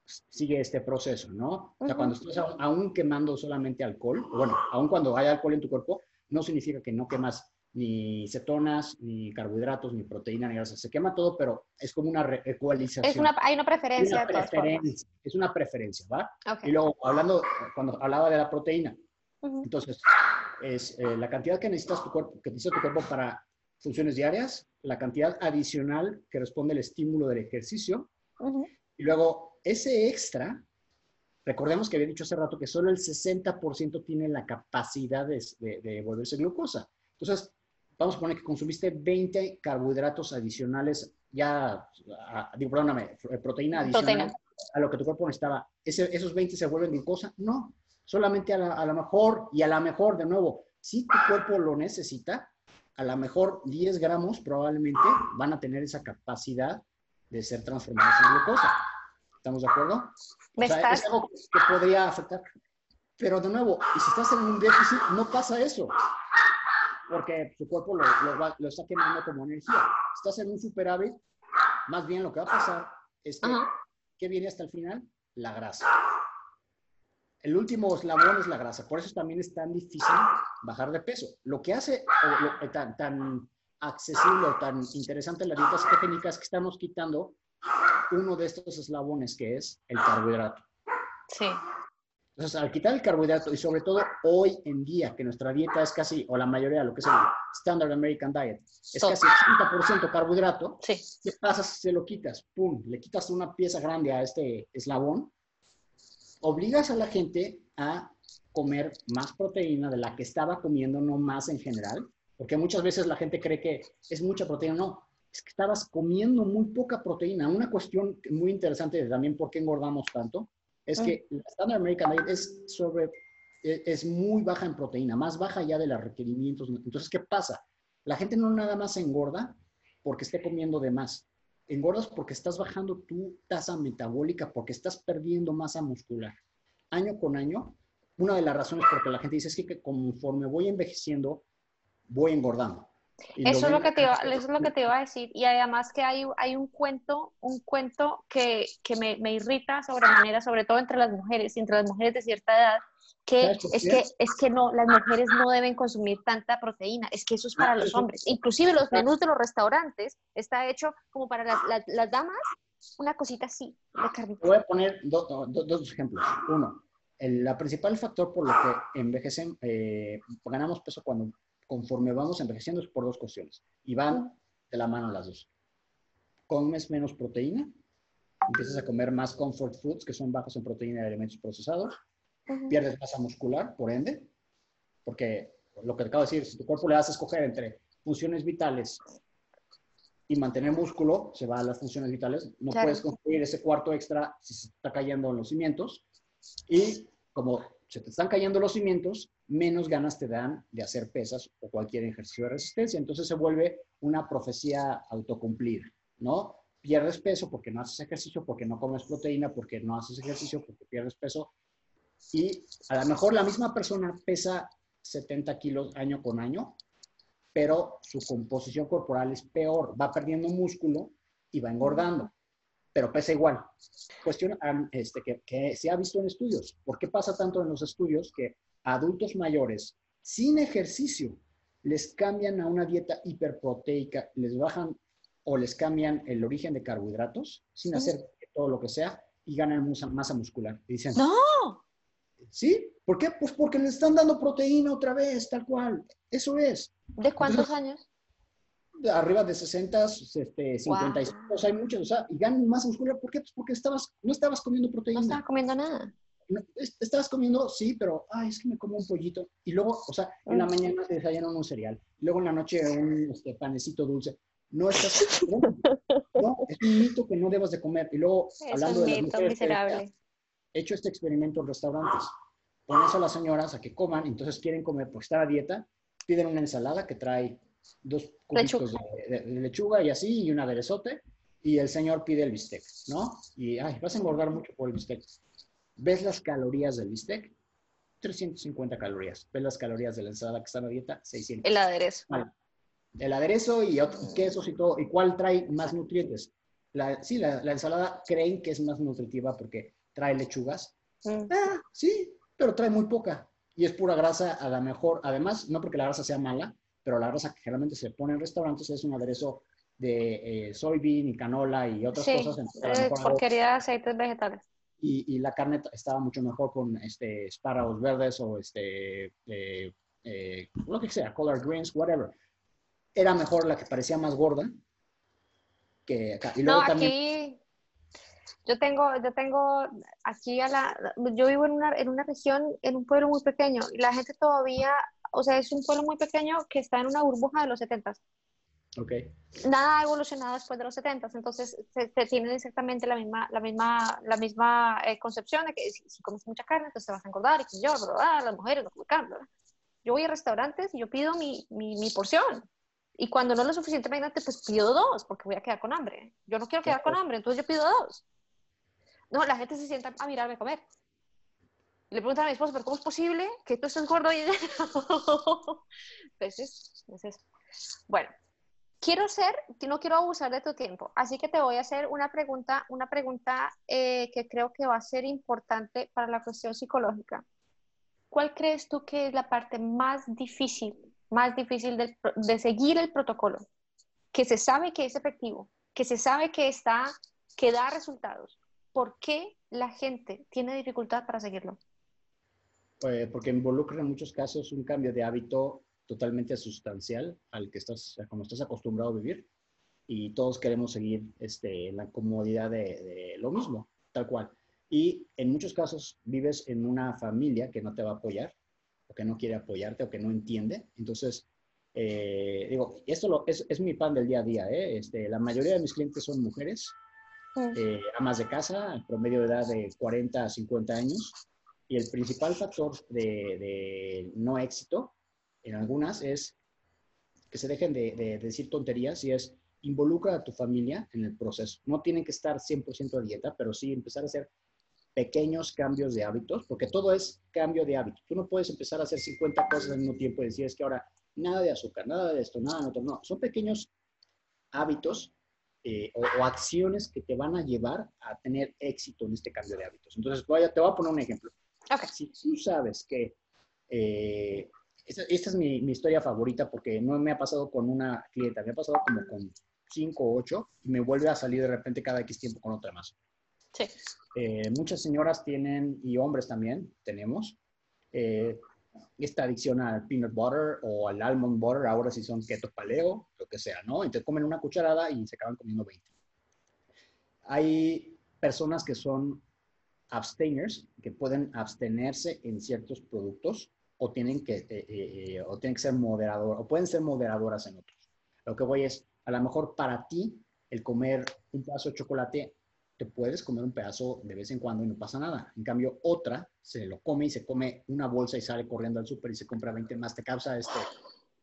sigue este proceso, ¿no? O sea, cuando estás aún quemando solamente alcohol, bueno, aún cuando hay alcohol en tu cuerpo, no significa que no quemas ni cetonas, ni carbohidratos, ni proteína, ni grasa. Se quema todo, pero es como una ecualización. Es una, hay una preferencia. es una preferencia, ¿va? Y luego, hablando, cuando hablaba de la proteína, entonces, es eh, la cantidad que necesitas tu cuerpo, que necesita tu cuerpo para funciones diarias, la cantidad adicional que responde al estímulo del ejercicio. Y luego, ese extra, recordemos que había dicho hace rato que solo el 60% tiene la capacidad de, volverse glucosa. Entonces, vamos a poner que consumiste 20 carbohidratos adicionales, ya, digo, perdóname, proteína adicional a lo que tu cuerpo necesitaba. ¿Esos 20 se vuelven glucosa? No, solamente a, a lo mejor, y a lo mejor, de nuevo, si tu cuerpo lo necesita, a lo mejor 10 gramos probablemente van a tener esa capacidad de ser transformados en glucosa. ¿Estamos de acuerdo? O sea, es algo que podría afectar. Pero de nuevo, y si estás en un déficit, no pasa eso. Porque tu cuerpo lo, lo, está quemando como energía. Estás en un superávit, más bien lo que va a pasar es que, ¿qué viene hasta el final? La grasa. El último eslabón es la grasa. Por eso también es tan difícil bajar de peso. Lo que hace eh, tan, tan accesible o tan interesante la dieta cetogénica es que estamos quitando uno de estos eslabones que es el carbohidrato. Sí. Entonces, al quitar el carbohidrato y sobre todo hoy en día, que nuestra dieta es casi, o la mayoría, lo que es el Standard American Diet, es casi 80% carbohidrato, sí. ¿qué pasa si se lo quitas? ¡Pum! Le quitas una pieza grande a este eslabón, obligas a la gente a comer más proteína de la que estaba comiendo, no más en general, porque muchas veces la gente cree que es mucha proteína, no, es que estabas comiendo muy poca proteína. Una cuestión muy interesante de también por qué engordamos tanto es que mm. la Standard American Diet es sobre e, es muy baja en proteína, más baja ya de los requerimientos. Entonces, ¿qué pasa? La gente no nada más engorda porque esté comiendo de más. Engordas porque estás bajando tu tasa metabólica, porque estás perdiendo masa muscular. Año con año, una de las razones por que la gente dice es que conforme voy envejeciendo, voy engordando. Eso es, lo que te iba, eso es lo que te iba a decir. Y además que hay, hay un cuento, un cuento que, que me, me, irrita sobremanera, sobre todo entre las mujeres, entre las mujeres de cierta edad, que es que, es que no, las mujeres no deben consumir tanta proteína, es que eso es para los hombres. Inclusive los menús de los restaurantes está hecho como para las, las, damas, una cosita así de carne. Voy a poner dos ejemplos. Uno, el la principal factor por lo que envejecen, eh, ganamos peso cuando conforme vamos envejeciendo es por dos cuestiones. Y van de la mano las dos. Comes menos proteína, empiezas a comer más comfort foods, que son bajos en proteína y alimentos procesados, pierdes masa muscular, por ende, porque lo que te acabo de decir, si tu cuerpo le hace escoger entre funciones vitales y mantener músculo, se va a las funciones vitales, no puedes construir ese cuarto extra si se está cayendo en los cimientos. Y como se te están cayendo los cimientos, menos ganas te dan de hacer pesas o cualquier ejercicio de resistencia. Entonces se vuelve una profecía autocumplida, ¿no? Pierdes peso porque no haces ejercicio, porque no comes proteína, porque no haces ejercicio, porque pierdes peso. Y a lo mejor la misma persona pesa 70 kilos año con año, pero su composición corporal es peor, va perdiendo músculo y va engordando, pero pesa igual. Cuestión este, que, que se ha visto en estudios. ¿Por qué pasa tanto en los estudios que adultos mayores sin ejercicio les cambian a una dieta hiperproteica, les bajan o les cambian el origen de carbohidratos sin hacer todo lo que sea y ganan masa muscular. dicen, no. ¿Sí? ¿Por qué? Pues porque les están dando proteína otra vez, tal cual. Eso es. ¿De cuántos años? Arriba de 60, este, 55, hay muchos, o sea, y ganan masa muscular. ¿Por qué? Pues porque estabas, no estabas comiendo proteína. No estabas comiendo nada estabas comiendo, sí, pero, ay, es que me como un pollito. Y luego, o sea, en la mañana te desayunan un cereal, luego en la noche un este, panecito dulce. No estás No, es un mito que no debas de comer. Y luego, hablando de las miserable. he hecho este experimento en restaurantes. Pones a las señoras a que coman, entonces quieren comer por estar a dieta, piden una ensalada que trae dos cubitos de, lechuga y así, y un aderezote, y el señor pide el bistec, ¿no? Y, ay, vas a engordar mucho por el bistec ¿Ves las calorías del bistec? 350 calorías. ¿Ves las calorías de la ensalada que está en la dieta? 600. El aderezo. El aderezo y otros quesos y todo. ¿Y cuál trae más nutrientes? La, sí, la, ensalada creen que es más nutritiva porque trae lechugas. Mm. Ah, sí, pero trae muy poca. Y es pura grasa a la mejor. Además, no porque la grasa sea mala, pero la grasa que generalmente se pone en restaurantes es un aderezo de eh, soybean y canola y otras cosas. Eh, porquería de aceites vegetales y, la carne estaba mucho mejor con este, espárragos verdes o este, eh, eh, lo que sea, color greens, whatever. Era mejor la que parecía más gorda que acá. Y luego no, aquí yo tengo, yo tengo aquí a la, yo vivo en una, en una región, en un pueblo muy pequeño y la gente todavía, o sea, es un pueblo muy pequeño que está en una burbuja de los 70 Okay. Nada ha evolucionado después de los 70, entonces se, tienen exactamente la misma, la misma, la misma eh, concepción de que si, comes mucha carne, entonces te vas a engordar, y que yo, las mujeres no comen carne. Yo voy a restaurantes y yo pido mi, mi, mi, porción. Y cuando no es lo suficientemente pues pido dos, porque voy a quedar con hambre. Yo no quiero quedar con hambre, entonces yo pido dos. No, la gente se sienta a mirarme comer. Le preguntan a mi esposo, ¿pero cómo es posible que tú estés gordo? Y... pues es, es eso. Bueno, quiero ser, no quiero abusar de tu tiempo, así que te voy a hacer una pregunta, una pregunta eh, que creo que va a ser importante para la cuestión psicológica. ¿Cuál crees tú que es la parte más difícil, más difícil de, de seguir el protocolo? Que se sabe que es efectivo, que se sabe que está, que da resultados. ¿Por qué la gente tiene dificultad para seguirlo? Pues porque involucra en muchos casos un cambio de hábito totalmente sustancial al que estás, como estás acostumbrado a vivir y todos queremos seguir este, la comodidad de, lo mismo, tal cual. Y en muchos casos vives en una familia que no te va a apoyar o que no quiere apoyarte o que no entiende. Entonces, eh, digo, esto lo, es, es, mi pan del día a día. ¿eh? Este, la mayoría de mis clientes son mujeres, eh, amas de casa, promedio de edad de 40 a 50 años. Y el principal factor de, de no éxito en algunas es que se dejen de, decir tonterías y es involucra a tu familia en el proceso. No tienen que estar 100% a dieta, pero sí empezar a hacer pequeños cambios de hábitos, porque todo es cambio de hábitos. Tú no puedes empezar a hacer 50 cosas al mismo tiempo y decir es que ahora nada de azúcar, nada de esto, nada de otro, no. Son pequeños hábitos eh, o, acciones que te van a llevar a tener éxito en este cambio de hábitos. Entonces, voy te voy a poner un ejemplo. Si tú sabes que, eh, esta, es mi, historia favorita porque no me ha pasado con una clienta, me ha pasado como con cinco o ocho y me vuelve a salir de repente cada X tiempo con otra más. Sí. Eh, muchas señoras tienen, y hombres también tenemos, esta adicción al peanut butter o al almond butter, ahora si son keto paleo, lo que sea, ¿no? Entonces comen una cucharada y se acaban comiendo 20. Hay personas que son abstainers, que pueden abstenerse en ciertos productos o tienen que, eh, eh, o tienen que ser moderadoras, o pueden ser moderadoras en otros. Lo que voy es, a lo mejor para ti, el comer un pedazo de chocolate te puedes comer un pedazo de vez en cuando y no pasa nada. En cambio, otra se lo come y se come una bolsa y sale corriendo al súper y se compra 20 más, te causa este,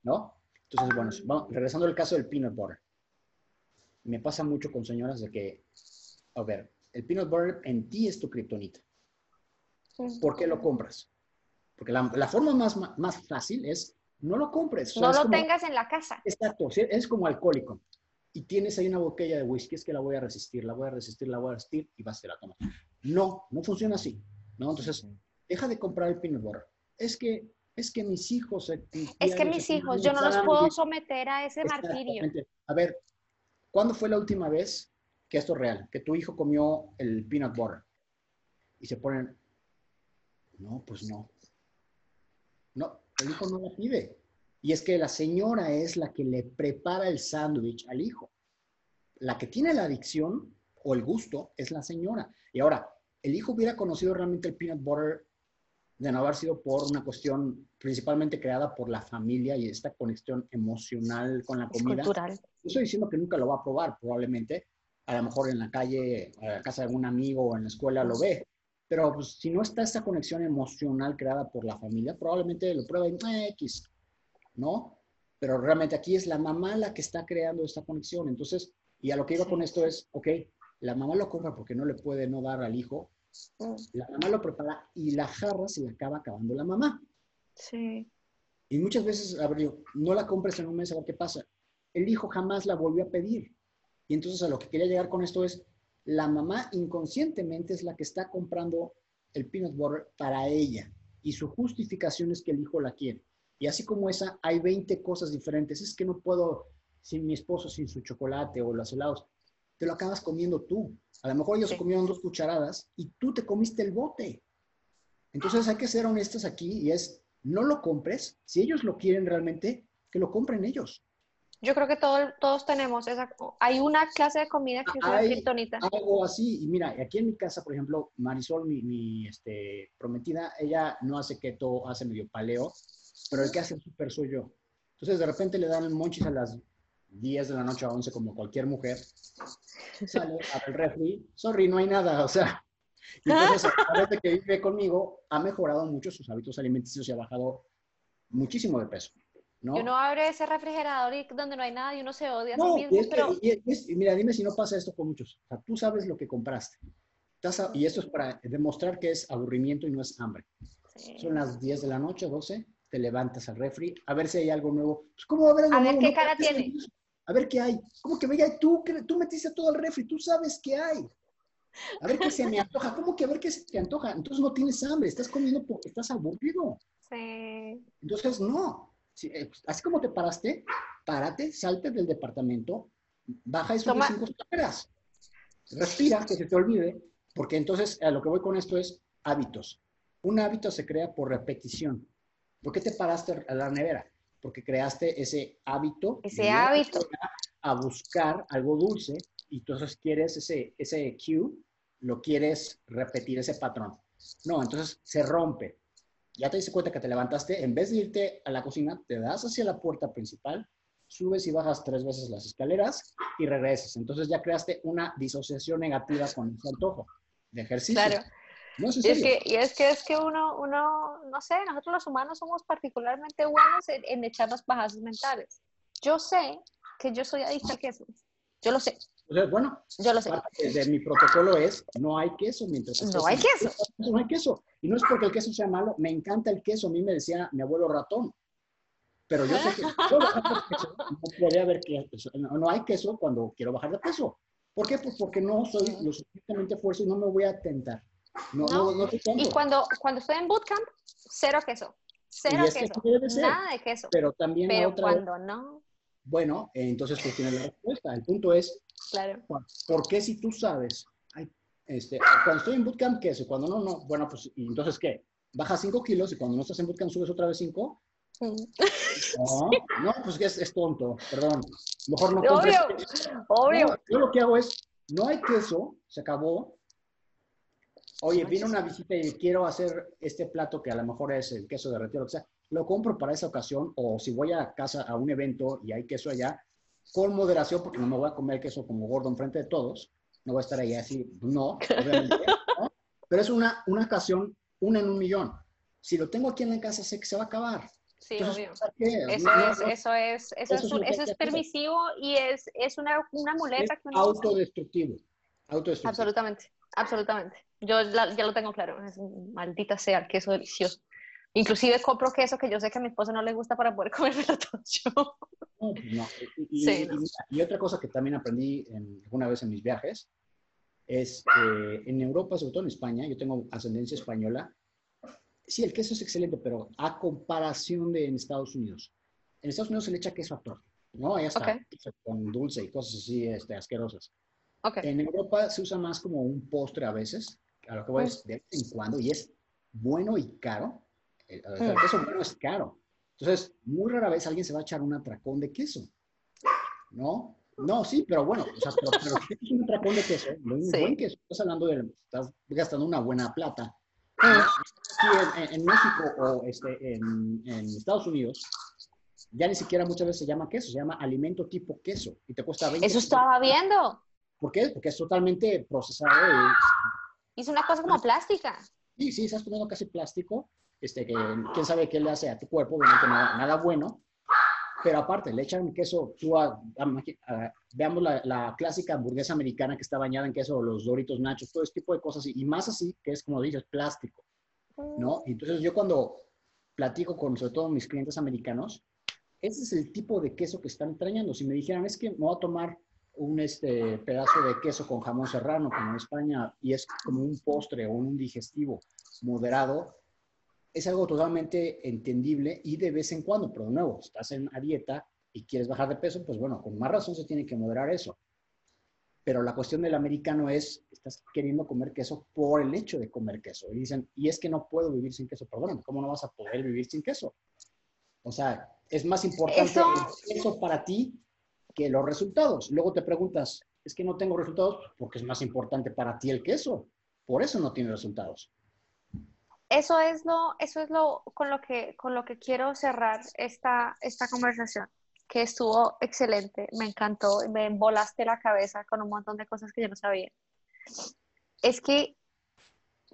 ¿no? Entonces, bueno, vamos, regresando al caso del peanut butter. Me pasa mucho con señoras de que, a ver, el peanut butter en ti es tu kriptonita. ¿Por qué lo compras? Porque la, la forma más, más fácil es no lo compres. no lo tengas en la casa. Exacto, es como alcohólico y tienes ahí una botella de whisky, es que la voy a resistir, la voy a resistir, la voy a resistir y vas a la toma. No, no funciona así, ¿no? Entonces, deja de comprar el peanut butter. Es que, es que mis hijos... Es que mis hijos, yo no los puedo someter a ese martirio. A ver, ¿cuándo fue la última vez que esto es real? Que tu hijo comió el peanut butter y se ponen, no, pues no. No, el hijo no lo pide. Y es que la señora es la que le prepara el sándwich al hijo. La que tiene la adicción o el gusto es la señora. Y ahora, el hijo hubiera conocido realmente el peanut butter de no haber sido por una cuestión principalmente creada por la familia y esta conexión emocional con la comida. cultural. No estoy diciendo que nunca lo va a probar, probablemente. A lo mejor en la calle, a la casa de algún amigo o en la escuela lo ve. Pero pues, si no está esta conexión emocional creada por la familia, probablemente lo prueba en eh, X. ¿no? Pero realmente aquí es la mamá la que está creando esta conexión. Entonces, y a lo que iba con esto es, ok, la mamá lo compra porque no le puede no dar al hijo, la mamá lo prepara y la jarra se le acaba acabando la mamá. Sí. Y muchas veces, a ver, no la compres en un mes a ver qué pasa. El hijo jamás la volvió a pedir. Y entonces a lo que quería llegar con esto es, la mamá inconscientemente es la que está comprando el peanut butter para ella. Y su justificación es que el hijo la quiere. Y así como esa, hay 20 cosas diferentes. Es que no puedo sin mi esposo, sin su chocolate o los helados. Te lo acabas comiendo tú. A lo mejor ellos comieron dos cucharadas y tú te comiste el bote. Entonces hay que ser honestos aquí y es, no lo compres. Si ellos lo quieren realmente, que lo compren ellos. Yo creo que todos tenemos esa, hay una clase de comida que es criptonita. Algo así, y mira, aquí en mi casa, por ejemplo, Marisol, mi, mi este, prometida, ella no hace keto, hace medio paleo, pero el que hace súper soy yo. Entonces, de repente le dan monchis a las 10 de la noche a 11 como cualquier mujer. Sale, el refri, sorry, no hay nada, o sea. Y entonces, a que vive conmigo, ha mejorado mucho sus hábitos alimenticios y ha bajado muchísimo de peso. ¿No? Y uno abre ese refrigerador y donde no hay nada y uno se odia no, mismo, y mira, dime si no pasa esto con muchos. O sea, tú sabes lo que compraste. y esto es para demostrar que es aburrimiento y no es hambre. Son las 10 de la noche, 12, te levantas al refri, a ver si hay algo nuevo. Pues, ¿cómo va a algo A ver qué cara tiene. A ver qué hay. ¿Cómo que vaya tú, tú metiste todo el refri, tú sabes qué hay. A ver qué se me antoja. ¿Cómo que a ver qué se te antoja? Entonces no tienes hambre, estás comiendo porque estás aburrido. Sí. Entonces, no. Eh, así como te paraste, párate, salte del departamento, baja esos Toma. cinco escaleras. Respira, que se te olvide, porque entonces a lo que voy con esto es hábitos. Un hábito se crea por repetición. ¿Por qué te paraste a la nevera? Porque creaste ese hábito. Ese hábito. A buscar algo dulce y entonces quieres ese, ese cue, lo quieres repetir, ese patrón. No, entonces se rompe. Ya te diste cuenta que te levantaste, en vez de irte a la cocina, te das hacia la puerta principal, subes y bajas tres veces las escaleras y regresas. Entonces ya creaste una disociación negativa con ese antojo de ejercicio. Claro. y, es que, y es que es que uno, uno, no sé, nosotros los humanos somos particularmente buenos en, en echar las bajas mentales. Yo sé que yo soy adicta al queso. Yo lo sé. Bueno, yo lo sé. de mi protocolo es no hay queso mientras no hay queso. No hay queso. Y no es porque el queso sea malo, me encanta el queso. A mí me decía mi abuelo ratón. Pero yo sé que no puede haber queso, no hay queso cuando quiero bajar de peso. ¿Por qué? Pues porque no soy lo suficientemente fuerte y no me voy a tentar. No, no. no, y cuando, cuando estoy en bootcamp, cero queso. Cero queso. Nada de queso. Pero también Pero cuando no. Bueno, entonces tú tienes la respuesta. El punto es, claro. ¿por qué si tú sabes, este, cuando estoy en bootcamp queso, cuando no, no, bueno, pues, ¿y entonces qué? Bajas 5 kilos y cuando no estás en bootcamp subes otra vez 5. No, no, pues es, es tonto, perdón. Mejor no compres. Obvio, obvio. yo lo que hago es, no hay queso, se acabó. Oye, viene una visita y quiero hacer este plato que a lo mejor es el queso derretido, que sea. Lo compro para esa ocasión o si voy a casa a un evento y hay queso allá, con moderación, porque no me voy a comer queso como gordo enfrente de todos. No voy a estar ahí así, no, obviamente. Pero es una, una ocasión, una en un millón. Si lo tengo aquí en la casa, sé que se va a acabar. Sí, obvio. Eso, es, eso, es, eso, es, eso es permisivo y es, es una, una muleta. que autodestructivo. autodestructivo. Absolutamente, absolutamente. Yo ya lo tengo claro. Es, maldita sea, queso delicioso. Inclusive compro queso que yo sé que a mi esposa no le gusta para poder comer todo yo. No, pues y, y, otra cosa que también aprendí en, alguna vez en mis viajes es que en Europa, sobre todo en España, yo tengo ascendencia española, sí, el queso es excelente, pero a comparación de en Estados Unidos. En Estados Unidos se le echa queso a todo, ¿no? Ahí está, con dulce y cosas así este, asquerosas. En Europa se usa más como un postre a veces, a lo que voy es de vez en cuando, y es bueno y caro. El, mm. queso bueno es caro. Entonces, muy rara vez alguien se va a echar un atracón de queso, ¿no? No, sí, pero bueno, o sea, pero, pero es un atracón de queso, un buen queso, estás hablando de, estás gastando una buena plata Aquí en, México o este, en, Estados Unidos, ya ni siquiera muchas veces se llama queso, se llama alimento tipo queso y te cuesta 20 Eso estaba viendo. ¿Por qué? Porque es totalmente procesado. Y... Es una cosa como plástica. Sí, sí, estás poniendo casi plástico. Este, que quién sabe qué le hace a tu cuerpo, obviamente nada, nada bueno. Pero aparte, le echan queso, tú a, veamos la, la, clásica hamburguesa americana que está bañada en queso, los doritos nachos, todo ese tipo de cosas, y, más así, que es como dices, plástico, ¿no? Entonces yo cuando platico con sobre todo mis clientes americanos, ese es el tipo de queso que están extrañando. Si me dijeran, es que me voy a tomar un este, pedazo de queso con jamón serrano, como en España, y es como un postre o un digestivo moderado, es algo totalmente entendible y de vez en cuando, pero de nuevo, estás en una dieta y quieres bajar de peso, pues bueno, con más razón se tiene que moderar eso. Pero la cuestión del americano es, estás queriendo comer queso por el hecho de comer queso. Y dicen, y es que no puedo vivir sin queso. Perdóname, ¿cómo no vas a poder vivir sin queso? O sea, es más importante eso... el queso para ti que los resultados. Luego te preguntas, es que no tengo resultados porque es más importante para ti el queso. Por eso no tiene resultados eso es lo, eso es lo con lo que, con lo que quiero cerrar esta, esta conversación, que estuvo excelente, me encantó, me volaste la cabeza con un montón de cosas que yo no sabía. Es que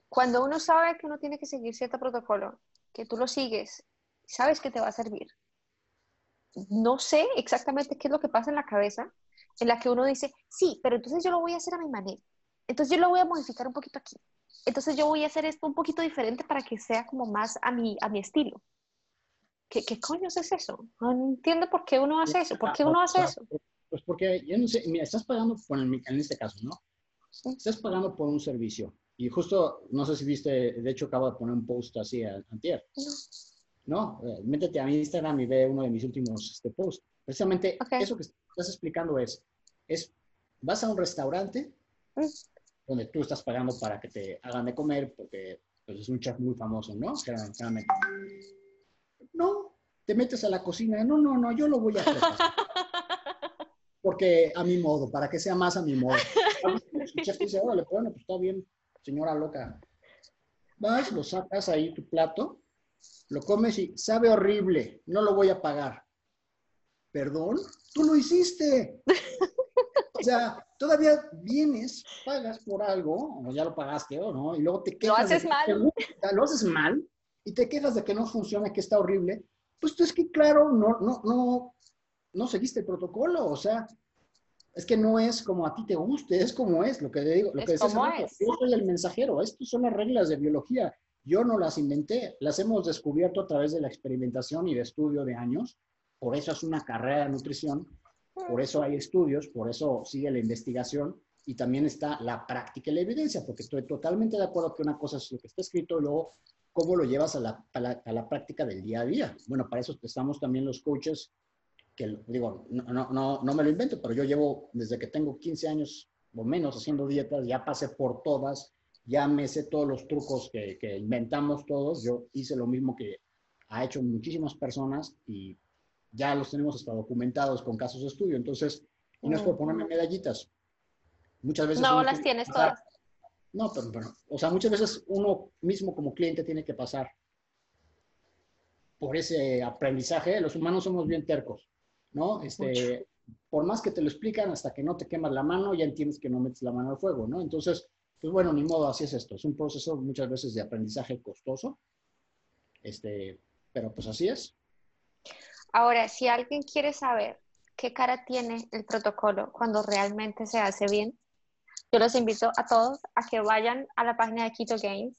cuando uno sabe que uno tiene que seguir cierto protocolo, que tú lo sigues, sabes que te va a servir. No sé exactamente qué es lo que pasa en la cabeza en la que uno dice, sí, pero entonces yo lo voy a hacer a mi manera. Entonces yo lo voy a modificar un poquito aquí entonces yo voy a hacer esto un poquito diferente para que sea como más a mi, a mi estilo. ¿Qué, ¿Qué coño es eso? No entiendo por qué uno hace eso. ¿Por qué uno hace eso? Pues porque, yo no sé, mira, estás pagando, por en este caso, ¿no? Estás pagando por un servicio. Y justo, no sé si viste, de hecho acabo de poner un post así antier. No. ¿No? Eh, métete a mi Instagram y ve uno de mis últimos este, posts. Precisamente eso que estás explicando es, es, vas a un restaurante, mm donde tú estás pagando para que te hagan de comer, porque pues, es un chef muy famoso, ¿no? No, te metes a la cocina, no, no, no, yo lo voy a hacer. Porque a mi modo, para que sea más a mi modo. El chef dice, órale, bueno, pues está bien, señora loca. Vas, lo sacas ahí tu plato, lo comes y sabe horrible, no lo voy a pagar. ¿Perdón? Tú lo hiciste. O sea, todavía vienes, pagas por algo, o ya lo pagaste o no, y luego te quejas. Lo haces mal. lo haces mal y te quejas de que no funciona, que está horrible. Pues tú es que, claro, no, no, no, no seguiste el protocolo, o sea, es que no es como a ti te guste, es como es, lo que te digo, lo que es como es. Yo soy el mensajero, estas son las reglas de biología. Yo no las inventé, las hemos descubierto a través de la experimentación y de estudio de años. Por eso es una carrera de nutrición, por eso hay estudios, por eso sigue la investigación y también está la práctica y la evidencia, porque estoy totalmente de acuerdo que una cosa es lo que está escrito y luego cómo lo llevas a la, a la, práctica del día a día. Bueno, para eso estamos también los coaches, que digo, no, no, no me lo invento, pero yo llevo desde que tengo 15 años o menos haciendo dietas, ya pasé por todas, ya me sé todos los trucos que, que inventamos todos, yo hice lo mismo que ha hecho muchísimas personas y ya los tenemos hasta documentados con casos de estudio, entonces, y no es por ponerme medallitas. Muchas veces... No, las tienes todas. No, pero bueno, o sea, muchas veces uno mismo como cliente tiene que pasar por ese aprendizaje. Los humanos somos bien tercos, ¿no? Este, por más que te lo explican, hasta que no te quemas la mano, ya entiendes que no metes la mano al fuego, ¿no? Entonces, pues bueno, ni modo, así es esto. Es un proceso muchas veces de aprendizaje costoso, este, pero pues así es. Ahora, si alguien quiere saber qué cara tiene el protocolo cuando realmente se hace bien, yo los invito a todos a que vayan a la página de Keto Games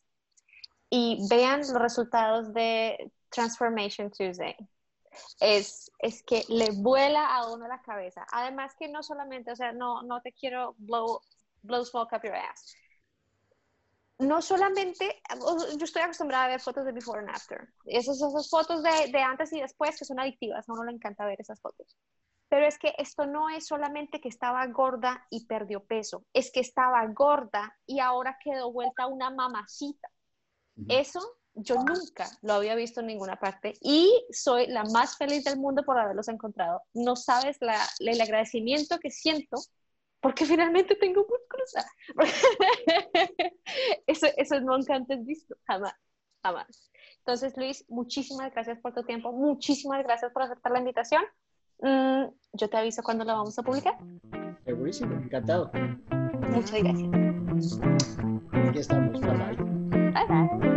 y vean los resultados de Transformation Tuesday. Es, es que le vuela a uno la cabeza. Además que no solamente, o sea, no, no te quiero blow, blow smoke up your ass. No solamente, yo estoy acostumbrada a ver fotos de before and after. Esas, esas fotos de, de antes y después que son adictivas, a uno le encanta ver esas fotos. Pero es que esto no es solamente que estaba gorda y perdió peso, es que estaba gorda y ahora quedó vuelta una mamacita. Eso yo nunca lo había visto en ninguna parte y soy la más feliz del mundo por haberlos encontrado. No sabes la, el agradecimiento que siento porque finalmente tengo músculos. eso, eso nunca antes visto, jamás, jamás. Entonces, Luis, muchísimas gracias por tu tiempo, muchísimas gracias por aceptar la invitación. Mm, yo te aviso cuando lo vamos a publicar. Segurísimo, encantado. Muchas gracias. Aquí estamos. Bye bye. Bye bye.